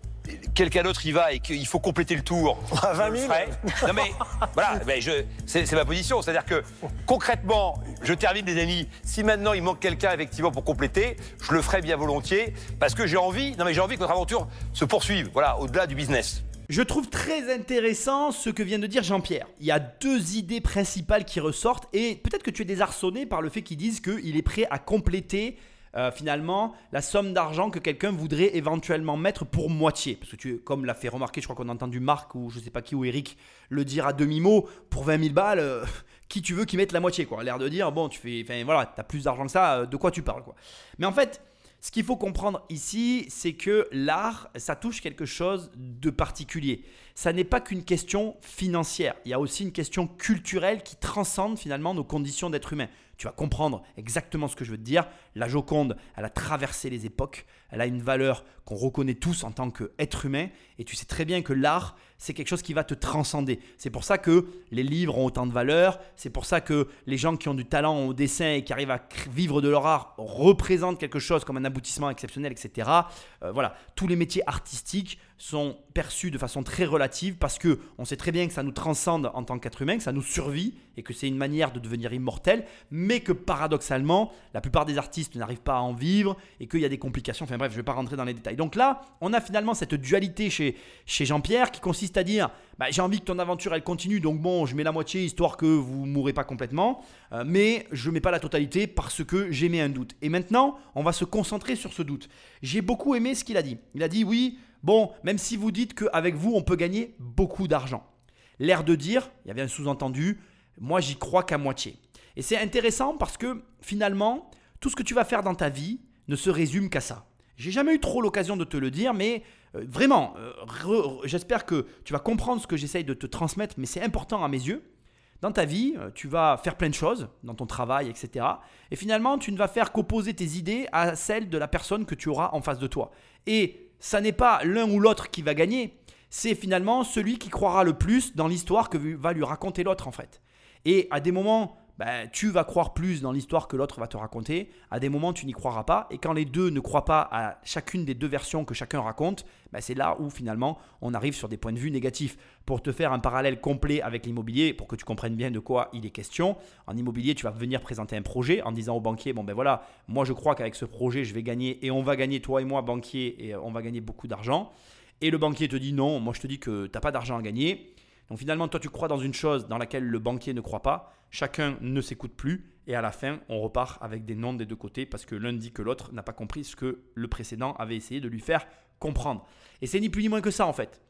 quelqu'un d'autre y va et qu'il faut compléter le tour, À 20 je le 000. ferai. Non mais voilà, mais je, c'est, c'est ma position. C'est-à-dire que concrètement, je termine les amis. Si maintenant il manque quelqu'un effectivement pour compléter, je le ferai bien volontiers parce que j'ai envie. Non mais j'ai envie que notre aventure se poursuive. Voilà, au-delà du business. Je trouve très intéressant ce que vient de dire Jean-Pierre. Il y a deux idées principales qui ressortent et peut-être que tu es désarçonné par le fait qu'ils disent qu'il est prêt à compléter euh, finalement la somme d'argent que quelqu'un voudrait éventuellement mettre pour moitié. Parce que tu, comme l'a fait remarquer, je crois qu'on a entendu Marc ou je sais pas qui ou Eric le dire à demi-mot, pour 20 000 balles, euh, qui tu veux qui mette la moitié quoi. L'air de dire, bon, tu fais, enfin voilà, t'as plus d'argent que ça, euh, de quoi tu parles quoi. Mais en fait, ce qu'il faut comprendre ici, c'est que l'art, ça touche quelque chose de particulier. Ça n'est pas qu'une question financière, il y a aussi une question culturelle qui transcende finalement nos conditions d'être humain. Tu vas comprendre exactement ce que je veux te dire. La Joconde, elle a traversé les époques, elle a une valeur qu'on reconnaît tous en tant qu'être humain, et tu sais très bien que l'art, c'est quelque chose qui va te transcender. C'est pour ça que les livres ont autant de valeur, c'est pour ça que les gens qui ont du talent au dessin et qui arrivent à vivre de leur art représentent quelque chose comme un aboutissement exceptionnel, etc. Euh, voilà, tous les métiers artistiques sont perçus de façon très relative parce que on sait très bien que ça nous transcende en tant qu'être humain, que ça nous survit et que c'est une manière de devenir immortel, mais que paradoxalement, la plupart des artistes n'arrivent pas à en vivre et qu'il y a des complications. Enfin bref, je ne vais pas rentrer dans les détails. Donc là, on a finalement cette dualité chez, Jean-Pierre qui consiste à dire bah, j'ai envie que ton aventure elle continue, donc bon, je mets la moitié histoire que vous mourrez pas complètement, euh, mais je mets pas la totalité parce que j'ai mis un doute. Et maintenant, on va se concentrer sur ce doute. J'ai beaucoup aimé ce qu'il a dit. Il a dit oui, bon, même si vous dites qu'avec vous, on peut gagner beaucoup d'argent. L'air de dire, il y avait un sous-entendu, moi j'y crois qu'à moitié. Et c'est intéressant parce que finalement, tout ce que tu vas faire dans ta vie ne se résume qu'à ça. J'ai jamais eu trop l'occasion de te le dire, mais euh, vraiment, euh, re- re- j'espère que tu vas comprendre ce que j'essaye de te transmettre, mais c'est important à mes yeux. Dans ta vie, euh, tu vas faire plein de choses, dans ton travail, etc. Et finalement, tu ne vas faire qu'opposer tes idées à celles de la personne que tu auras en face de toi. Et ça n'est pas l'un ou l'autre qui va gagner, c'est finalement celui qui croira le plus dans l'histoire que va lui raconter l'autre en fait. Et à des moments, ben, tu vas croire plus dans l'histoire que l'autre va te raconter. À des moments, tu n'y croiras pas. Et quand les deux ne croient pas à chacune des deux versions que chacun raconte, ben, c'est là où finalement on arrive sur des points de vue négatifs. Pour te faire un parallèle complet avec l'immobilier, pour que tu comprennes bien de quoi il est question, en immobilier, tu vas venir présenter un projet en disant au banquier, bon ben voilà, moi je crois qu'avec ce projet, je vais gagner et on va gagner, toi et moi, banquier, et on va gagner beaucoup d'argent. Et le banquier te dit non, moi je te dis que tu n'as pas d'argent à gagner. Donc finalement, toi, tu crois dans une chose dans laquelle le banquier ne croit pas. Chacun ne s'écoute plus. Et à la fin, on repart avec des noms des deux côtés parce que l'un dit que l'autre n'a pas compris ce que le précédent avait essayé de lui faire comprendre. Et c'est ni plus ni moins que ça, en fait.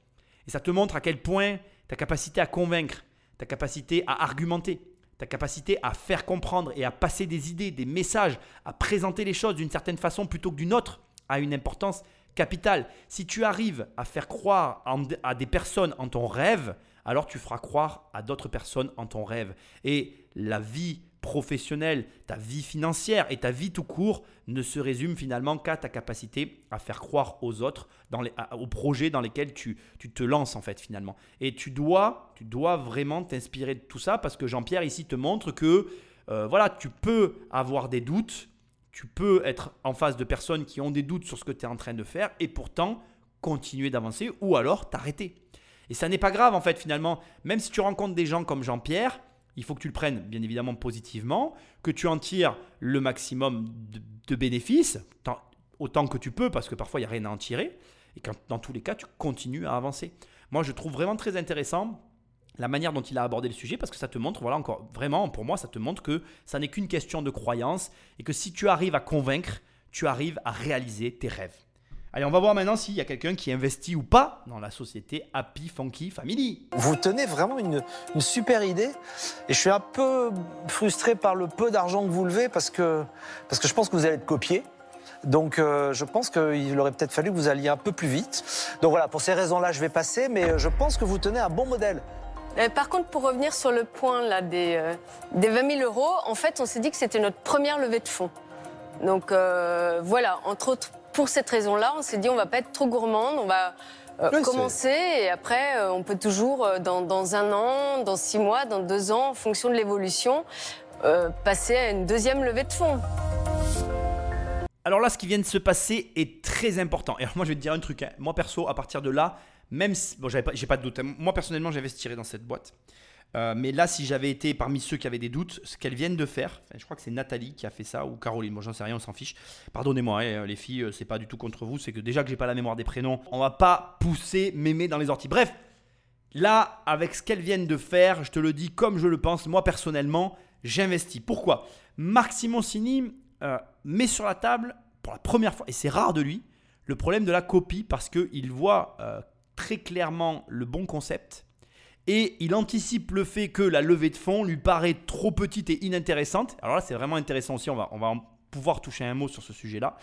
Et ça te montre à quel point ta capacité à convaincre, ta capacité à argumenter, ta capacité à faire comprendre et à passer des idées, des messages, à présenter les choses d'une certaine façon plutôt que d'une autre, a une importance capitale. Si tu arrives à faire croire à des personnes en ton rêve, alors tu feras croire à d'autres personnes en ton rêve. Et la vie professionnelle, ta vie financière et ta vie tout court ne se résument finalement qu'à ta capacité à faire croire aux autres, dans les, aux projets dans lesquels tu, tu te lances en fait finalement. Et tu dois, tu dois vraiment t'inspirer de tout ça parce que Jean-Pierre ici te montre que euh, voilà, tu peux avoir des doutes, tu peux être en face de personnes qui ont des doutes sur ce que tu es en train de faire et pourtant continuer d'avancer ou alors t'arrêter. Et ça n'est pas grave en fait finalement, même si tu rencontres des gens comme Jean-Pierre, il faut que tu le prennes bien évidemment positivement, que tu en tires le maximum de, bénéfices, tant- autant que tu peux parce que parfois il n'y a rien à en tirer, et quand, dans tous les cas tu continues à avancer. Moi je trouve vraiment très intéressant la manière dont il a abordé le sujet parce que ça te montre, voilà encore, vraiment pour moi ça te montre que ça n'est qu'une question de croyance et que si tu arrives à convaincre, tu arrives à réaliser tes rêves. Allez, on va voir maintenant s'il y a quelqu'un qui investit ou pas dans la société Happy Funky Family. Vous tenez vraiment une, une super idée et je suis un peu frustré par le peu d'argent que vous levez parce que, parce que je pense que vous allez être copié. Donc euh, je pense qu'il aurait peut-être fallu que vous alliez un peu plus vite. Donc voilà, pour ces raisons-là, je vais passer, mais je pense que vous tenez un bon modèle. Euh, par contre, pour revenir sur le point là, des, euh, des 20 000 euros, en fait, on s'est dit que c'était notre première levée de fonds. Donc euh, voilà, entre autres, pour cette raison-là, on s'est dit on va pas être trop gourmande, on va euh, Oui, commencer et après, euh, on peut toujours, euh, dans, dans un an, dans six mois, dans deux ans, en fonction de l'évolution, euh, passer à une deuxième levée de fonds. Alors là, ce qui vient de se passer est très important. Et alors moi, je vais te dire un truc. hein. Moi, perso, à partir de là, même si. Bon, j'avais pas, j'ai pas de doute. hein. Moi, personnellement, j'investirais dans cette boîte. Euh, mais là, si j'avais été parmi ceux qui avaient des doutes, ce qu'elles viennent de faire, je crois que c'est Nathalie qui a fait ça ou Caroline, moi j'en sais rien, on s'en fiche. Pardonnez-moi, hein, les filles, euh, c'est pas du tout contre vous, c'est que déjà que j'ai pas la mémoire des prénoms, on va pas pousser mémé dans les orties. Bref, Là, avec ce qu'elles viennent de faire, je te le dis comme je le pense, moi personnellement, j'investis. Pourquoi? Marc Simoncini euh, met sur la table, pour la première fois, et c'est rare de lui, le problème de la copie parce qu'il voit très clairement le bon concept et il anticipe le fait que la levée de fonds lui paraît trop petite et inintéressante. Alors là, c'est vraiment intéressant aussi, on va, on va pouvoir toucher un mot sur ce sujet-là.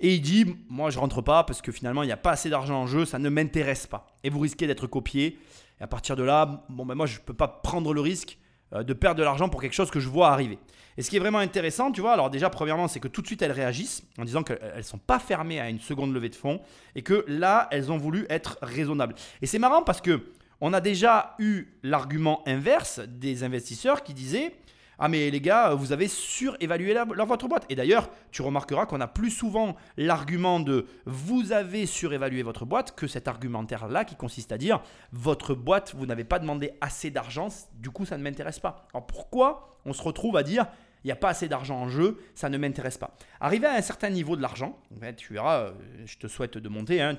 Et il dit, moi je rentre pas parce que finalement il n'y a pas assez d'argent en jeu, ça ne m'intéresse pas. Et vous risquez d'être copié. Et à partir de là, bon ben moi je ne peux pas prendre le risque euh, de perdre de l'argent pour quelque chose que je vois arriver. Et ce qui est vraiment intéressant, tu vois, alors déjà premièrement c'est que tout de suite elles réagissent en disant qu'elles ne sont pas fermées à une seconde levée de fonds et que là elles ont voulu être raisonnables. Et c'est marrant parce que on a déjà eu l'argument inverse des investisseurs qui disaient ah mais les gars, vous avez surévalué votre boîte. Et d'ailleurs, tu remarqueras qu'on a plus souvent l'argument de vous avez surévalué votre boîte que cet argumentaire-là qui consiste à dire votre boîte, vous n'avez pas demandé assez d'argent, du coup ça ne m'intéresse pas. Alors pourquoi on se retrouve à dire il n'y a pas assez d'argent en jeu, ça ne m'intéresse pas. Arrivé à un certain niveau de l'argent, tu verras, euh, je te souhaite de monter, hein,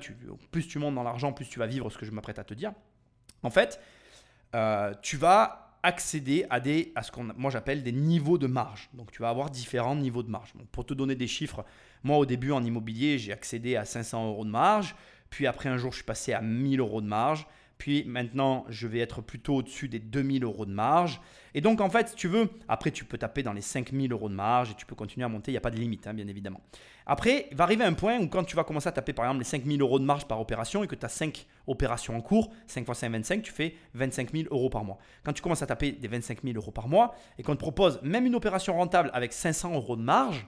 plus tu montes dans l'argent, plus tu vas vivre ce que je m'apprête à te dire. En fait, euh, tu vas accéder à, ce qu'on moi j'appelle des niveaux de marge. Donc tu vas avoir différents niveaux de marge. Pour te donner des chiffres, moi au début en immobilier, j'ai accédé à 500 euros de marge. Puis après un jour, je suis passé à 1000 euros de marge. Puis maintenant, je vais être plutôt au-dessus des 2000 euros de marge. Et donc, en fait, si tu veux, après, tu peux taper dans les 5000 euros de marge et tu peux continuer à monter. Il n'y a pas de limite, hein, bien évidemment. Après, il va arriver un point où quand tu vas commencer à taper, par exemple, les 5000 euros de marge par opération et que tu as 5 opérations en cours, 5 x 5, 25, tu fais 25 000 euros par mois. Quand tu commences à taper des 25 000 euros par mois et qu'on te propose même une opération rentable avec 500 euros de marge,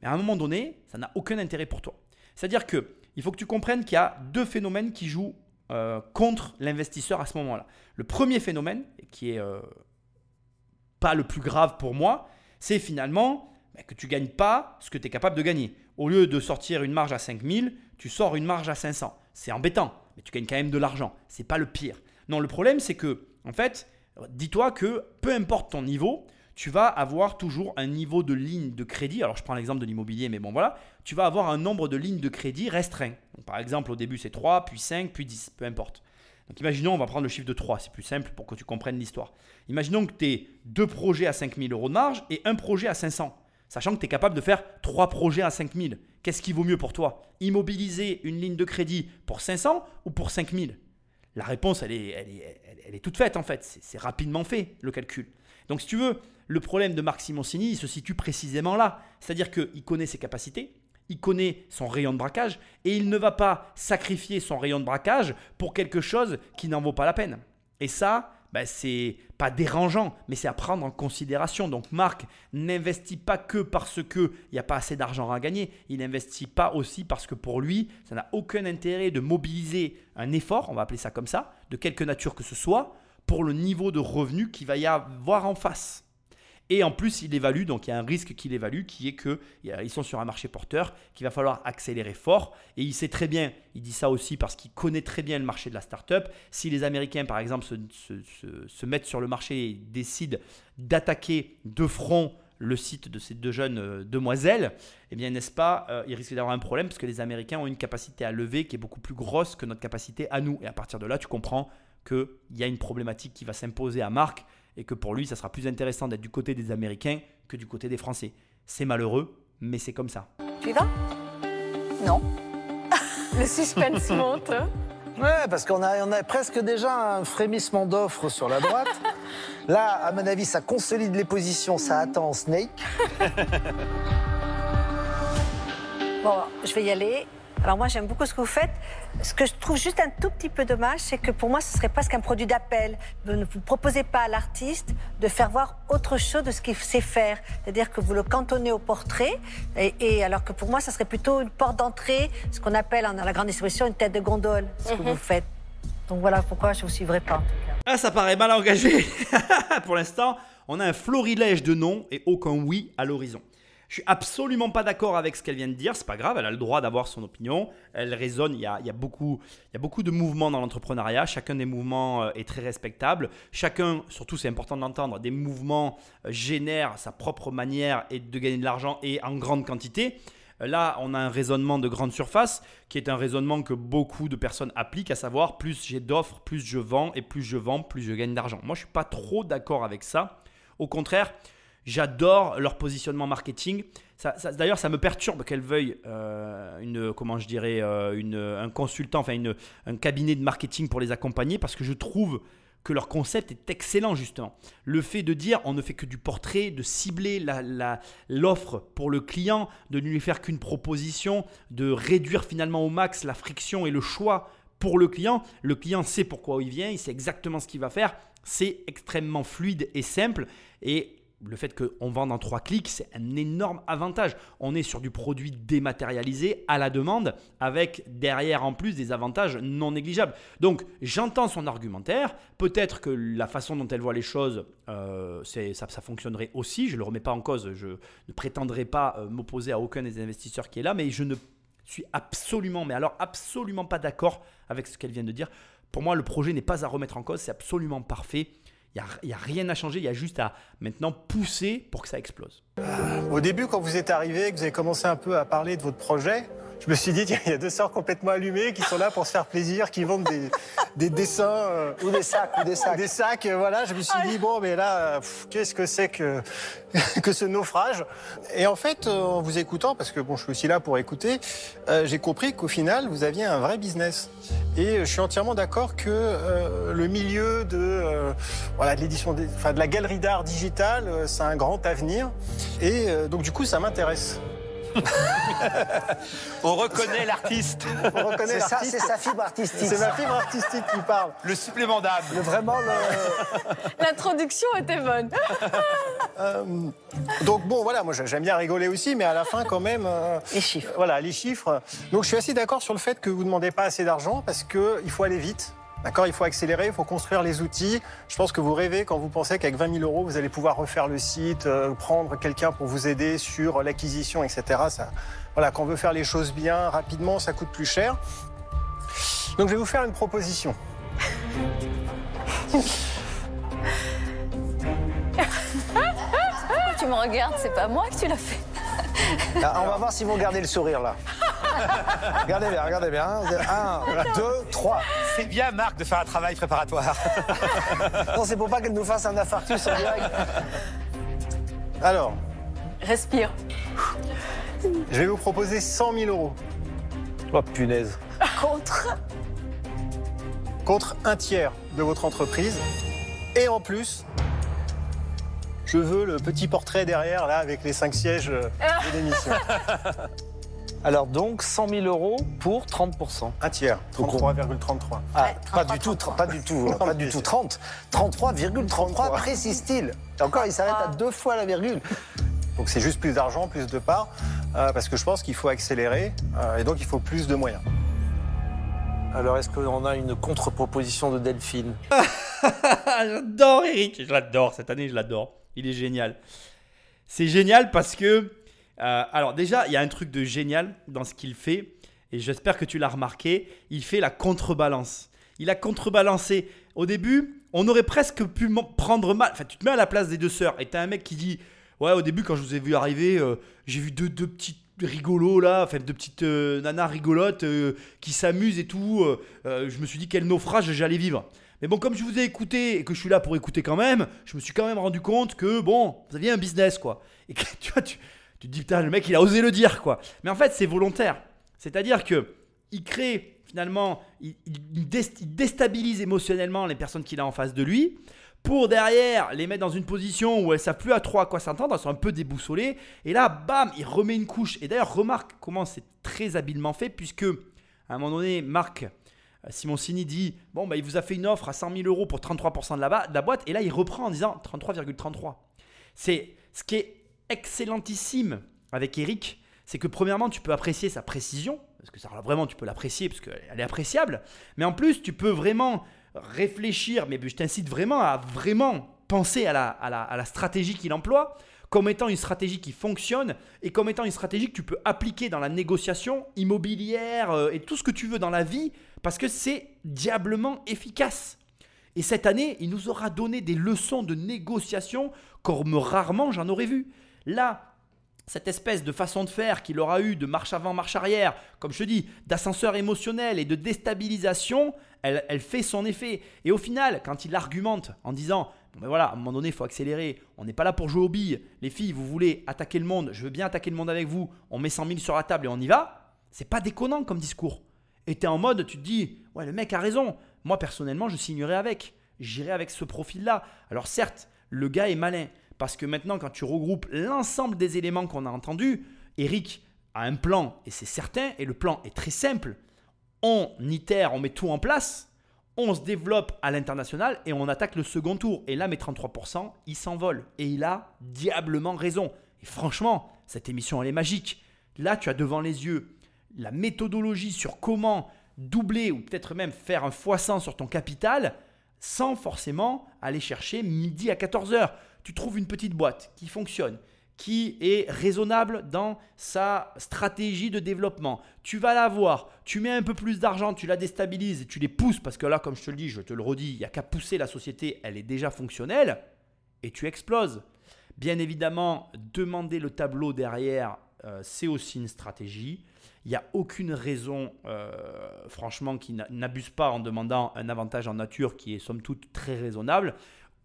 mais à un moment donné, ça n'a aucun intérêt pour toi. C'est-à-dire que il faut que tu comprennes qu'il y a deux phénomènes qui jouent euh, contre l'investisseur à ce moment-là. Le premier phénomène, qui est euh, pas le plus grave pour moi, c'est finalement bah, que tu gagnes pas ce que tu es capable de gagner. Au lieu de sortir une marge à 5000, tu sors une marge à 500. C'est embêtant, mais tu gagnes quand même de l'argent. C'est pas le pire. Non, le problème c'est que en fait, dis-toi que peu importe ton niveau, tu vas avoir toujours un niveau de ligne de crédit. Alors je prends l'exemple de l'immobilier, mais bon voilà, tu vas avoir un nombre de lignes de crédit restreint. par exemple, au début c'est 3, puis 5, puis 10, peu importe. Donc imaginons, on va prendre le chiffre de 3, c'est plus simple pour que tu comprennes l'histoire. Imaginons que tu aies deux projets à 5000 euros de marge et un projet à 500, sachant que tu es capable de faire trois projets à 5000. Qu'est-ce qui vaut mieux pour toi? Immobiliser une ligne de crédit pour 500 ou pour 5000 La réponse, elle est, elle, est, elle est toute faite en fait. C'est rapidement fait le calcul. Donc si tu veux, le problème de Marc Simoncini, se situe précisément là. C'est-à-dire qu'il connaît ses capacités, il connaît son rayon de braquage et il ne va pas sacrifier son rayon de braquage pour quelque chose qui n'en vaut pas la peine. Et ça, ben, c'est pas dérangeant, mais c'est à prendre en considération. Donc Marc n'investit pas que parce qu'il n'y a pas assez d'argent à gagner, il n'investit pas aussi parce que pour lui, ça n'a aucun intérêt de mobiliser un effort, on va appeler ça comme ça, de quelque nature que ce soit, pour le niveau de revenu qu'il va y avoir en face. Et en plus, il évalue, donc il y a un risque qu'il évalue, qui est qu'ils sont sur un marché porteur, qu'il va falloir accélérer fort. Et il sait très bien, il dit ça aussi parce qu'il connaît très bien le marché de la startup. Si les Américains, par exemple, se, mettent sur le marché et décident d'attaquer de front le site de ces deux jeunes euh, demoiselles, eh bien, n'est-ce pas, euh, il risque d'avoir un problème parce que les Américains ont une capacité à lever qui est beaucoup plus grosse que notre capacité à nous. Et à partir de là, tu comprends qu'il y a une problématique qui va s'imposer à Marc et que pour lui, ça sera plus intéressant d'être du côté des Américains que du côté des Français. C'est malheureux, mais c'est comme ça. Tu y vas? Non. Le suspense monte. Ouais, parce qu'on a, on a presque déjà un frémissement d'offres sur la droite. Là, à mon avis, ça consolide les positions, ça attend Snake. bon, je vais y aller. Alors moi, j'aime beaucoup ce que vous faites. Ce que je trouve juste un tout petit peu dommage, c'est que pour moi, ce serait presque un produit d'appel. Vous ne vous proposez pas à l'artiste de faire voir autre chose de ce qu'il sait faire. C'est-à-dire que vous le cantonnez au portrait, et, alors que pour moi, ça serait plutôt une porte d'entrée, ce qu'on appelle dans la grande distribution une tête de gondole, ce que vous mhm. faites. Donc voilà pourquoi je ne vous suivrai pas en tout cas. Ah, ça paraît mal engagé. pour l'instant, on a un florilège de noms et aucun oui à l'horizon. Je suis absolument pas d'accord avec ce qu'elle vient de dire. C'est pas grave, elle a le droit d'avoir son opinion. Elle raisonne. Il y a, beaucoup, de mouvements dans l'entrepreneuriat. Chacun des mouvements euh, est très respectable. Chacun, surtout c'est important d'entendre, des mouvements euh, génèrent sa propre manière et de gagner de l'argent et en grande quantité. Euh, là, on a un raisonnement de grande surface qui est un raisonnement que beaucoup de personnes appliquent, à savoir plus j'ai d'offres, plus je vends et plus je vends, plus je gagne d'argent. Moi, je suis pas trop d'accord avec ça. Au contraire, J'adore leur positionnement marketing. D'ailleurs, ça me perturbe qu'elles veuillent euh, une, comment je dirais, euh, une, un consultant, enfin une, un cabinet de marketing pour les accompagner, parce que je trouve que leur concept est excellent justement. Le fait de dire on ne fait que du portrait, de cibler l'offre la, pour le client, de ne lui faire qu'une proposition, de réduire finalement au max la friction et le choix pour le client. Le client sait pourquoi il vient, il sait exactement ce qu'il va faire. C'est extrêmement fluide et simple. Et le fait qu'on vende en trois clics, c'est un énorme avantage. On est sur du produit dématérialisé à la demande, avec derrière en plus des avantages non négligeables. Donc j'entends son argumentaire. Peut-être que la façon dont elle voit les choses, euh, ça, ça, fonctionnerait aussi. Je ne le remets pas en cause. Je ne prétendrai pas euh, m'opposer à aucun des investisseurs qui est là, mais je ne suis absolument, mais alors absolument pas d'accord avec ce qu'elle vient de dire. Pour moi, le projet n'est pas à remettre en cause. C'est absolument parfait. Il n'y a, rien à changer, il y a juste à maintenant pousser pour que ça explose. Au début, quand vous êtes arrivé, que vous avez commencé un peu à parler de votre projet, je me suis dit, tiens, il y a deux sœurs complètement allumées qui sont là pour se faire plaisir, qui vendent des, des dessins. euh, Ou des sacs, ou des sacs. des sacs, euh, voilà. Je me suis dit, bon, mais là, qu'est-ce que c'est que, que ce naufrage? Et en fait, euh, en vous écoutant, parce que bon, je suis aussi là pour écouter, euh, j'ai compris qu'au final, vous aviez un vrai business. Et je suis entièrement d'accord que euh, le milieu de, voilà, de l'édition, enfin, de la galerie d'art digitale, c'est un grand avenir. Et donc, du coup, ça m'intéresse. On reconnaît l'artiste. On reconnaît l'artiste. c'est sa fibre artistique. C'est ma fibre artistique qui parle. Le supplément d'âme. Le- Vraiment, le... L'introduction était bonne. Euh, donc bon, voilà, moi j'aime bien rigoler aussi, mais à la fin quand même. euh, Les chiffres. Voilà, les chiffres. Donc je suis assez d'accord sur le fait que vous ne demandez pas assez d'argent parce qu'il faut aller vite. D'accord, il faut accélérer, il faut construire les outils. Je pense que vous rêvez quand vous pensez qu'avec 20 000 euros, vous allez pouvoir refaire le site, euh, prendre quelqu'un pour vous aider sur l'acquisition, etc. Voilà, quand on veut faire les choses bien, rapidement, ça coûte plus cher. Donc je vais vous faire une proposition. Tu me regardes? C'est pas moi que tu l'as fait. Ah, on va voir si vous gardez le sourire, là. regardez bien, regardez bien. Un, deux, trois. C'est bien, Marc, de faire un travail préparatoire. Non, c'est pour pas qu'elle nous fasse un infarctus en direct. Alors, Respire. je vais vous proposer 100 000 euros Oh, punaise. Contre. contre un tiers de votre entreprise. Et en plus, je veux le petit portrait derrière, là, avec les cinq sièges euh, de l'émission. Alors donc, 100 000 euros pour 30% Un tiers, 33,33. Ah, Ouais, pas 33, du tout, 33. pas du tout, Non, pas du tout c'est- 30. 33,33 précise-t-il. Et encore, il s'arrête à deux fois la virgule. Donc c'est juste plus d'argent, plus de parts, euh, parce que je pense qu'il faut accélérer, euh, et donc il faut plus de moyens. Alors, est-ce qu'on a une contre-proposition de Delphine? J'adore Eric, je l'adore cette année, je l'adore. Il est génial. C'est génial parce que, euh, alors déjà, il y a un truc de génial dans ce qu'il fait, et j'espère que tu l'as remarqué. Il fait la contrebalance. Il a contrebalancé. Au début, on aurait presque pu prendre mal. Enfin, tu te mets à la place des deux sœurs, et t'as un mec qui dit, ouais, au début, quand je vous ai vu arriver, euh, j'ai vu deux, deux petits rigolos là, enfin deux petites euh, nanas rigolotes qui s'amusent et tout. je me suis dit quel naufrage j'allais vivre. Mais bon, comme je vous ai écouté et que je suis là pour écouter quand même, je me suis quand même rendu compte que bon, vous aviez un business quoi. Et que tu vois, tu, tu te dis putain, le mec il a osé le dire quoi. Mais en fait, c'est volontaire. C'est-à-dire que il crée finalement, il, il dé- il déstabilise émotionnellement les personnes qu'il a en face de lui pour derrière les mettre dans une position où elles savent plus à trop à quoi s'entendre, elles sont un peu déboussolées. Et là, bam, il remet une couche. Et d'ailleurs, remarque comment c'est très habilement fait, puisque à un moment donné, Marc Simoncini dit Bon, bah, il vous a fait une offre à 100 000 euros pour 33% de la, de la boîte. Et là, il reprend en disant 33,33. C'est ce qui est excellentissime avec Eric, c'est que premièrement, tu peux apprécier sa précision, parce que ça, vraiment, tu peux l'apprécier, parce qu'elle est appréciable. Mais en plus, tu peux vraiment réfléchir, mais je t'incite vraiment à vraiment penser à la, à la, à la stratégie qu'il emploie comme étant une stratégie qui fonctionne et comme étant une stratégie que tu peux appliquer dans la négociation immobilière euh, et tout ce que tu veux dans la vie parce que c'est diablement efficace. Et cette année, il nous aura donné des leçons de négociation comme rarement j'en aurais vu. Là, cette espèce de façon de faire qu'il aura eu de marche avant, marche arrière, comme je te dis, d'ascenseur émotionnel et de déstabilisation, elle, elle fait son effet. Et au final, quand il argumente en disant, bon ben voilà, à un moment donné, il faut accélérer, on n'est pas là pour jouer aux billes, les filles, vous voulez attaquer le monde, je veux bien attaquer le monde avec vous, on met 100 000 sur la table et on y va, c'est pas déconnant comme discours. Et t'es en mode, tu te dis, ouais, le mec a raison, moi personnellement, je signerai avec, j'irai avec ce profil-là. Alors certes, le gars est malin, parce que maintenant, quand tu regroupes l'ensemble des éléments qu'on a entendus, Eric a un plan, et c'est certain, et le plan est très simple. On itère, on met tout en place, on se développe à l'international et on attaque le second tour. Et là, mes 33%, il s'envole. Et il a diablement raison. Et franchement, cette émission, elle est magique. Là, tu as devant les yeux la méthodologie sur comment doubler ou peut-être même faire un x100 sur ton capital sans forcément aller chercher midi à 14h. Tu trouves une petite boîte qui fonctionne, qui est raisonnable dans sa stratégie de développement. Tu vas la voir, tu mets un peu plus d'argent, tu la déstabilises tu les pousses parce que là, comme je te le dis, je te le redis, il n'y a qu'à pousser la société, elle est déjà fonctionnelle et tu exploses. Bien évidemment, demander le tableau derrière euh, c'est aussi une stratégie. Il n'y a aucune raison, euh, franchement, qui n'a- n'abuse pas en demandant un avantage en nature qui est somme toute très raisonnable.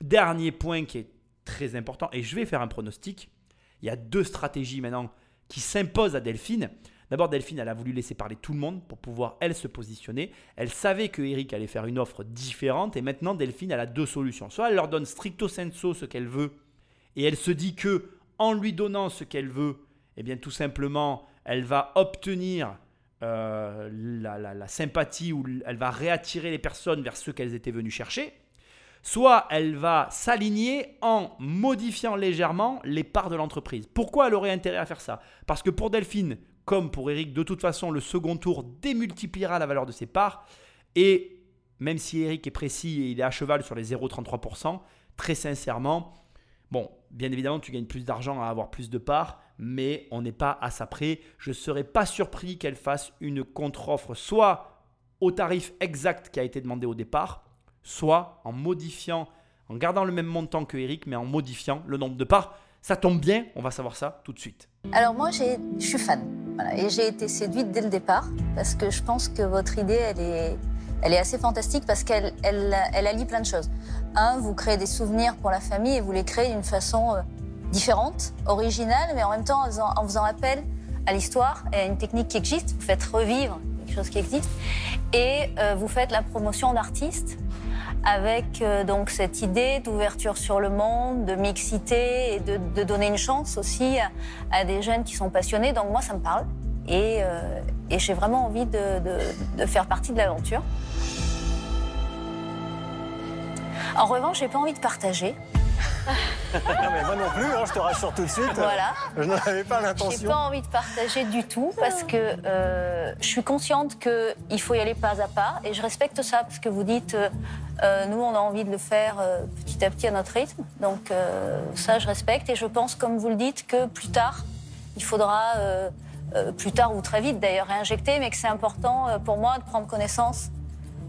Dernier point qui est très important, et je vais faire un pronostic. Il y a deux stratégies maintenant qui s'imposent à Delphine. D'abord, Delphine, elle a voulu laisser parler tout le monde pour pouvoir, elle, se positionner. Elle savait que Eric allait faire une offre différente. Et maintenant, Delphine, elle a deux solutions. Soit elle leur donne stricto sensu ce qu'elle veut. Et elle se dit que en lui donnant ce qu'elle veut, eh bien, tout simplement, elle va obtenir euh, la, la- sympathie ou elle va réattirer les personnes vers ceux qu'elles étaient venues chercher. Soit elle va s'aligner en modifiant légèrement les parts de l'entreprise. Pourquoi elle aurait intérêt à faire ça? Parce que pour Delphine, comme pour Eric, de toute façon, le second tour démultipliera la valeur de ses parts. Et même si Eric est précis et il est à cheval sur les 0,33%, très sincèrement, bon, bien évidemment, tu gagnes plus d'argent à avoir plus de parts, mais on n'est pas à ça près. Je ne serais pas surpris qu'elle fasse une contre-offre, soit au tarif exact qui a été demandé au départ, soit en modifiant, en gardant le même montant que Eric, mais en modifiant le nombre de parts. Ça tombe bien, on va savoir ça tout de suite. Alors moi, je suis fan. Et j'ai été séduite dès le départ parce que je pense que votre idée, elle est, elle est assez fantastique parce qu'elle elle, elle allie plein de choses. Un, vous créez des souvenirs pour la famille et vous les créez d'une façon euh, différente, originale, mais en même temps en faisant, en faisant appel à l'histoire et à une technique qui existe. Vous faites revivre quelque chose qui existe et euh, vous faites la promotion d'artistes avec euh, donc cette idée d'ouverture sur le monde, de mixité et de, donner une chance aussi à, des jeunes qui sont passionnés. Donc moi, ça me parle et, et j'ai vraiment envie de, de- de faire partie de l'aventure. En revanche, j'ai pas envie de partager. Non, mais moi non plus, hein, je te rassure tout de suite. Voilà. Je n'en avais pas J'ai l'intention. pas envie de partager du tout parce que euh, je suis consciente qu'il faut y aller pas à pas et je respecte ça parce que vous dites euh, euh, nous on a envie de le faire euh, petit à petit à notre rythme donc ça je respecte et je pense comme vous le dites que plus tard il faudra plus tard ou très vite d'ailleurs réinjecter mais que c'est important euh, pour moi de prendre connaissance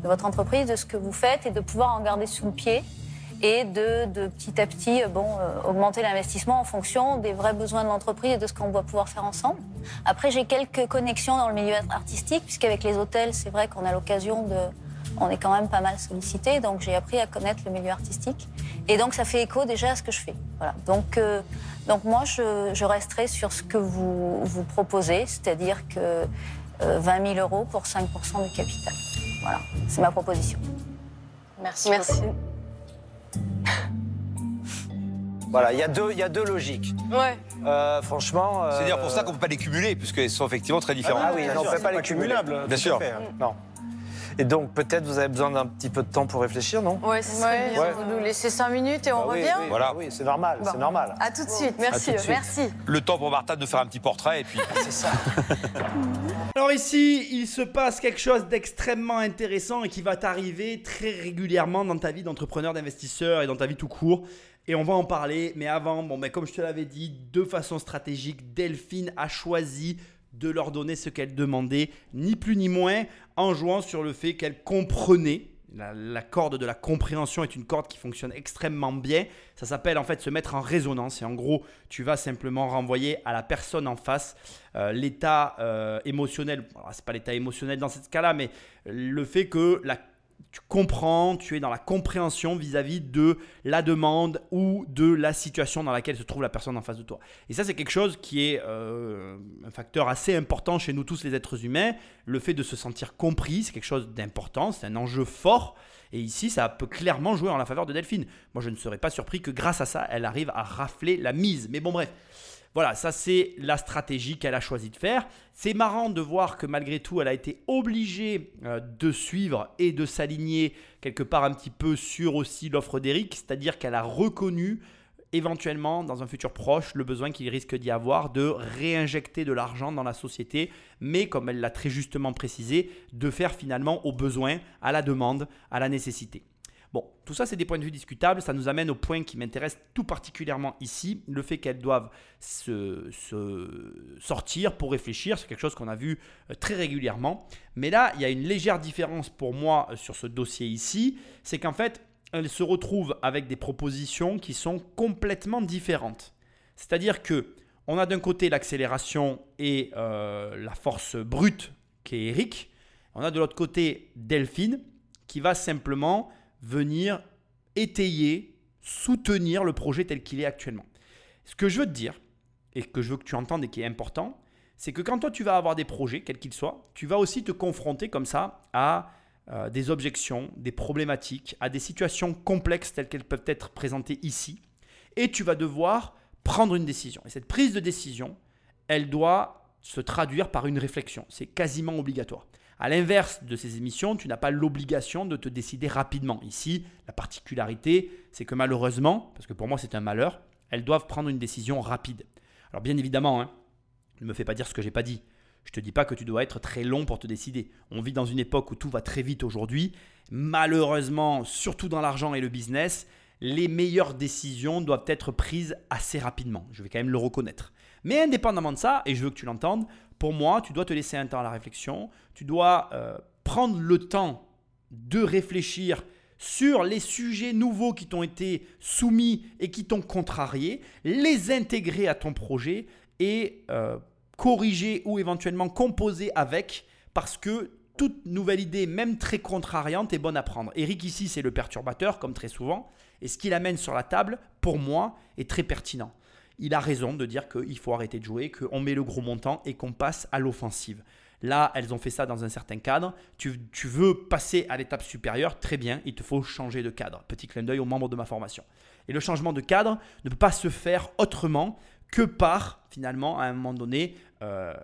de votre entreprise, de ce que vous faites et de pouvoir en garder sous le pied et de, petit à petit euh, bon, euh, augmenter l'investissement en fonction des vrais besoins de l'entreprise et de ce qu'on doit pouvoir faire ensemble. Après, j'ai quelques connexions dans le milieu artistique, puisqu'avec les hôtels, c'est vrai qu'on a l'occasion de... On est quand même pas mal sollicité, donc j'ai appris à connaître le milieu artistique. Et donc ça fait écho déjà à ce que je fais. Voilà. Donc, euh, donc moi, je, je resterai sur ce que vous, vous proposez, c'est-à-dire que euh, 20 000 euros pour 5% du capital. Voilà, c'est ma proposition. Merci. Merci. Voilà, il y, a deux- il y a deux logiques. Ouais. Euh, franchement. euh, C'est d'ailleurs pour ça qu'on ne peut pas les cumuler, puisqu'elles sont effectivement très différentes. Ah oui, non, on ne peut pas les cumuler. Bien sûr. Non. Et donc, peut-être vous avez besoin d'un petit peu de temps pour réfléchir, non? Ouais, ce serait Ouais, bien. Ouais. Vous nous laissez 5 minutes et on Ah oui, revient oui, Voilà. Oui, c'est normal, Bon. c'est normal. À tout de suite. Merci. De suite. Merci. Le temps pour Martha de faire un petit portrait et puis. C'est ça. Alors ici, il se passe quelque chose d'extrêmement intéressant et qui va t'arriver très régulièrement dans ta vie d'entrepreneur, d'investisseur et dans ta vie tout court. Et on va en parler. Mais avant, bon, ben, comme je te l'avais dit, de façon stratégique, Delphine a choisi de leur donner ce qu'elle demandait, ni plus ni moins, en jouant sur le fait qu'elle comprenait. La, corde de la compréhension est une corde qui fonctionne extrêmement bien. Ça s'appelle en fait se mettre en résonance. Et en gros, tu vas simplement renvoyer à la personne en face euh, l'état euh, émotionnel. Alors, c'est pas l'état émotionnel dans ce cas-là, mais le fait que la tu comprends, tu es dans la compréhension vis-à-vis de la demande ou de la situation dans laquelle se trouve la personne en face de toi. Et ça, c'est quelque chose qui est euh, un facteur assez important chez nous tous les êtres humains. Le fait de se sentir compris, c'est quelque chose d'important, c'est un enjeu fort. Et ici, ça peut clairement jouer en la faveur de Delphine. Moi, je ne serais pas surpris que grâce à ça, elle arrive à rafler la mise. Mais bon, bref. Voilà, ça c'est la stratégie qu'elle a choisi de faire. C'est marrant de voir que malgré tout, elle a été obligée euh, de suivre et de s'aligner quelque part un petit peu sur aussi l'offre d'Eric, c'est-à-dire qu'elle a reconnu éventuellement dans un futur proche le besoin qu'il risque d'y avoir de réinjecter de l'argent dans la société, mais comme elle l'a très justement précisé, de faire finalement au besoin, à la demande, à la nécessité. Bon, tout ça, c'est des points de vue discutables. Ça nous amène au point qui m'intéresse tout particulièrement ici, le fait qu'elles doivent se, sortir pour réfléchir. C'est quelque chose qu'on a vu euh, très régulièrement. Mais là, il y a une légère différence pour moi euh, sur ce dossier ici. C'est qu'en fait, elles se retrouvent avec des propositions qui sont complètement différentes. C'est-à-dire que on a d'un côté l'accélération et euh, la force brute qui est Eric. On a de l'autre côté Delphine qui va simplement venir étayer, soutenir le projet tel qu'il est actuellement. Ce que je veux te dire, et que je veux que tu entendes et qui est important, c'est que quand toi tu vas avoir des projets, quels qu'ils soient, tu vas aussi te confronter comme ça à euh, des objections, des problématiques, à des situations complexes telles qu'elles peuvent être présentées ici. Et tu vas devoir prendre une décision. Et cette prise de décision, elle doit se traduire par une réflexion. C'est quasiment obligatoire. À l'inverse de ces émissions, tu n'as pas l'obligation de te décider rapidement. Ici, la particularité, c'est que malheureusement, parce que pour moi c'est un malheur, elles doivent prendre une décision rapide. Alors bien évidemment, hein, ne me fais pas dire ce que j'ai pas dit. Je te dis pas que tu dois être très long pour te décider. On vit dans une époque où tout va très vite aujourd'hui. Malheureusement, surtout dans l'argent et le business, les meilleures décisions doivent être prises assez rapidement. Je vais quand même le reconnaître. Mais indépendamment de ça, et je veux que tu l'entendes, pour moi, tu dois te laisser un temps à la réflexion. Tu dois euh, prendre le temps de réfléchir sur les sujets nouveaux qui t'ont été soumis et qui t'ont contrarié, les intégrer à ton projet et euh, corriger ou éventuellement composer avec parce que toute nouvelle idée, même très contrariante, est bonne à prendre. Eric ici, c'est le perturbateur, comme très souvent, et ce qu'il amène sur la table, pour moi, est très pertinent. Il a raison de dire qu'il faut arrêter de jouer, qu'on met le gros montant et qu'on passe à l'offensive. Là, elles ont fait ça dans un certain cadre. Tu, veux passer à l'étape supérieure, très bien, il te faut changer de cadre. Petit clin d'œil aux membres de ma formation. Et le changement de cadre ne peut pas se faire autrement que par, finalement, à un moment donné, euh,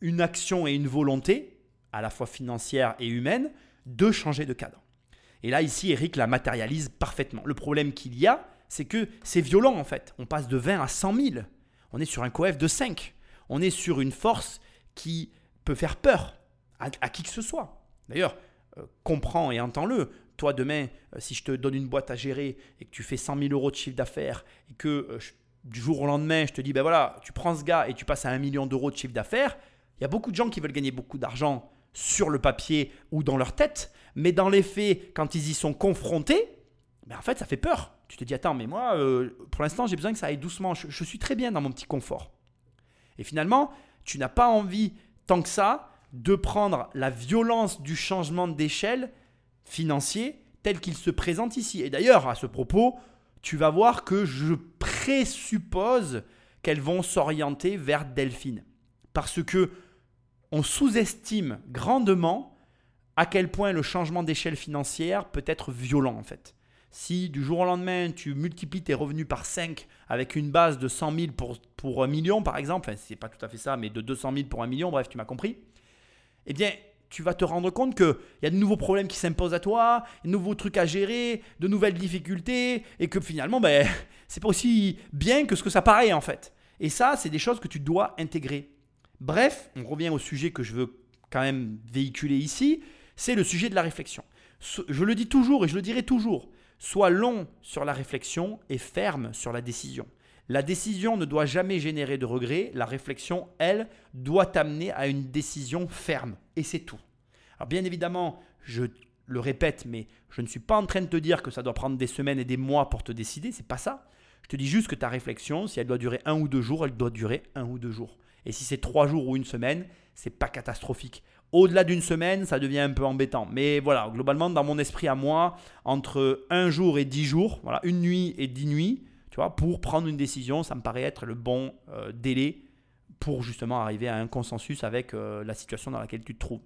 une action et une volonté, à la fois financière et humaine, de changer de cadre. Et là, ici, Eric la matérialise parfaitement. Le problème qu'il y a, c'est que c'est violent en fait. On passe de 20 à 100 000. On est sur un coef de 5. On est sur une force qui peut faire peur à, qui que ce soit. D'ailleurs, euh, comprends et entends-le. Toi, demain, euh, si je te donne une boîte à gérer et que tu fais 100 000 euros de chiffre d'affaires et que du jour au lendemain, je te dis, ben voilà, tu prends ce gars et tu passes à un million d'euros de chiffre d'affaires, il y a beaucoup de gens qui veulent gagner beaucoup d'argent sur le papier ou dans leur tête, mais dans les faits, quand ils y sont confrontés, ben en fait, ça fait peur. Tu te dis, attends, mais moi, euh, pour l'instant, j'ai besoin que ça aille doucement. Je, suis très bien dans mon petit confort. Et finalement, tu n'as pas envie, tant que ça, de prendre la violence du changement d'échelle financier tel qu'il se présente ici. Et d'ailleurs, à ce propos, tu vas voir que je présuppose qu'elles vont s'orienter vers Delphine. Parce que on sous-estime grandement à quel point le changement d'échelle financière peut être violent en fait. Si du jour au lendemain, tu multiplies tes revenus par 5 avec une base de 100 000 pour, pour 1 million, par exemple, enfin, c'est pas tout à fait ça, mais de 200 000 pour 1 million, bref, tu m'as compris, eh bien, tu vas te rendre compte qu'il y a de nouveaux problèmes qui s'imposent à toi, de nouveaux trucs à gérer, de nouvelles difficultés, et que finalement, ben, c'est pas aussi bien que ce que ça paraît en fait. Et ça, c'est des choses que tu dois intégrer. Bref, on revient au sujet que je veux quand même véhiculer ici, c'est le sujet de la réflexion. Je le dis toujours et je le dirai toujours, sois long sur la réflexion et ferme sur la décision. La décision ne doit jamais générer de regrets. La réflexion, elle, doit t'amener à une décision ferme. Et c'est tout. Alors bien évidemment, je le répète, mais je ne suis pas en train de te dire que ça doit prendre des semaines et des mois pour te décider. C'est pas ça. Je te dis juste que ta réflexion, si elle doit durer un ou deux jours, elle doit durer un ou deux jours. Et si c'est trois jours ou une semaine, c'est pas catastrophique. Au-delà d'une semaine, ça devient un peu embêtant. Mais voilà, globalement, dans mon esprit à moi, entre un jour et dix jours, voilà, une nuit et dix nuits, tu vois, pour prendre une décision, ça me paraît être le bon euh, délai pour justement arriver à un consensus avec euh, la situation dans laquelle tu te trouves.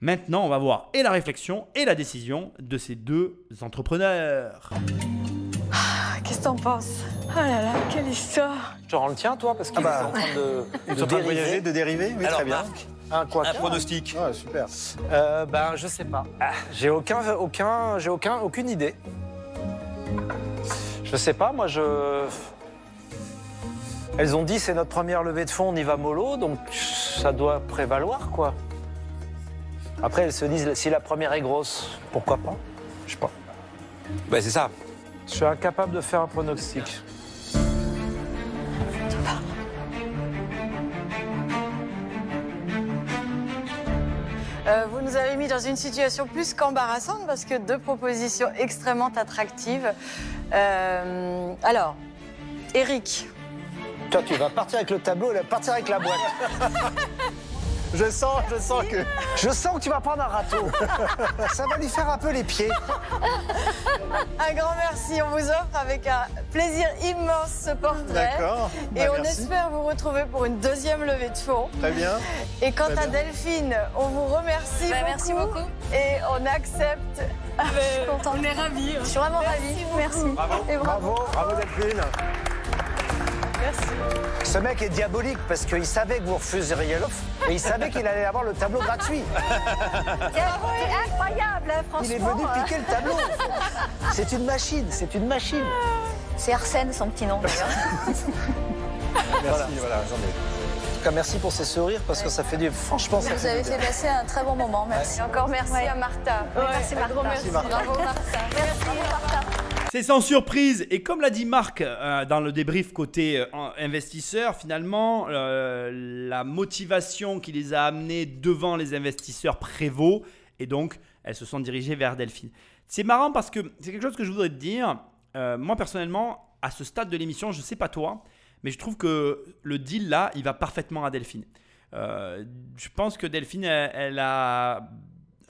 Maintenant, on va voir et la réflexion et la décision de ces deux entrepreneurs. Ah, Qu'est-ce que t'en penses? Oh là là, quelle histoire Je rends le tien, toi, parce qu'il Ah bah. est en train de, Ils de sont en train de dériver. voyager, de dériver Oui, Alors, très bien. Marc, Un quoi un pronostic. Ouais, super. Euh, Ben, je sais pas. Ah, J'ai aucun, aucun, j'ai aucun, aucune idée. Je sais pas, moi je. Elles ont dit c'est notre première levée de fonds, on y va mollo, donc ça doit prévaloir quoi. Après elles se disent si la première est grosse, pourquoi pas? Je sais pas. Bah, c'est ça. Je suis incapable de faire un pronostic. Euh, vous nous avez mis dans une situation plus qu'embarrassante parce que deux propositions extrêmement attractives. Euh, alors, Eric, Toi, tu vas partir avec le tableau, elle va partir avec la boîte. Je sens, je sens que. Je sens que tu vas prendre un râteau. Ça va lui faire un peu les pieds. Un grand merci. On vous offre avec un plaisir immense ce portrait. D'accord. Et Bah, on merci. espère vous retrouver pour une deuxième levée de fonds. Très bien. Et quant Très à bien. Delphine, on vous remercie Bah, beaucoup. merci beaucoup. Et on accepte. On est ravis. Je suis vraiment ravie. Merci. Et bravo. Bravo, bravo Delphine. Merci. Ce mec est diabolique parce qu'il savait que vous refuseriez l'offre et il savait qu'il allait avoir le tableau gratuit. C'est incroyable, hein, franchement. Il est venu hein. piquer le tableau. C'est une machine, c'est une machine. C'est Arsène, son petit nom d'ailleurs. Merci, voilà, j'en ai. En tout cas, merci pour ces sourires parce que ça fait du. Franchement, ça Vous fait avez fait passer un très bon moment. Merci. Et encore merci à Martha. Merci, Martha. merci. Martha. Bravo Martha. Merci Martha. C'est sans surprise. Et comme l'a dit Marc euh, dans le débrief côté euh, investisseur, finalement, euh, la motivation qui les a amenés devant les investisseurs prévaut. Et donc, elles se sont dirigées vers Delphine. C'est marrant parce que c'est quelque chose que je voudrais te dire. Euh, moi, personnellement, à ce stade de l'émission, je ne sais pas toi, mais je trouve que le deal là, il va parfaitement à Delphine. Je pense que Delphine, elle a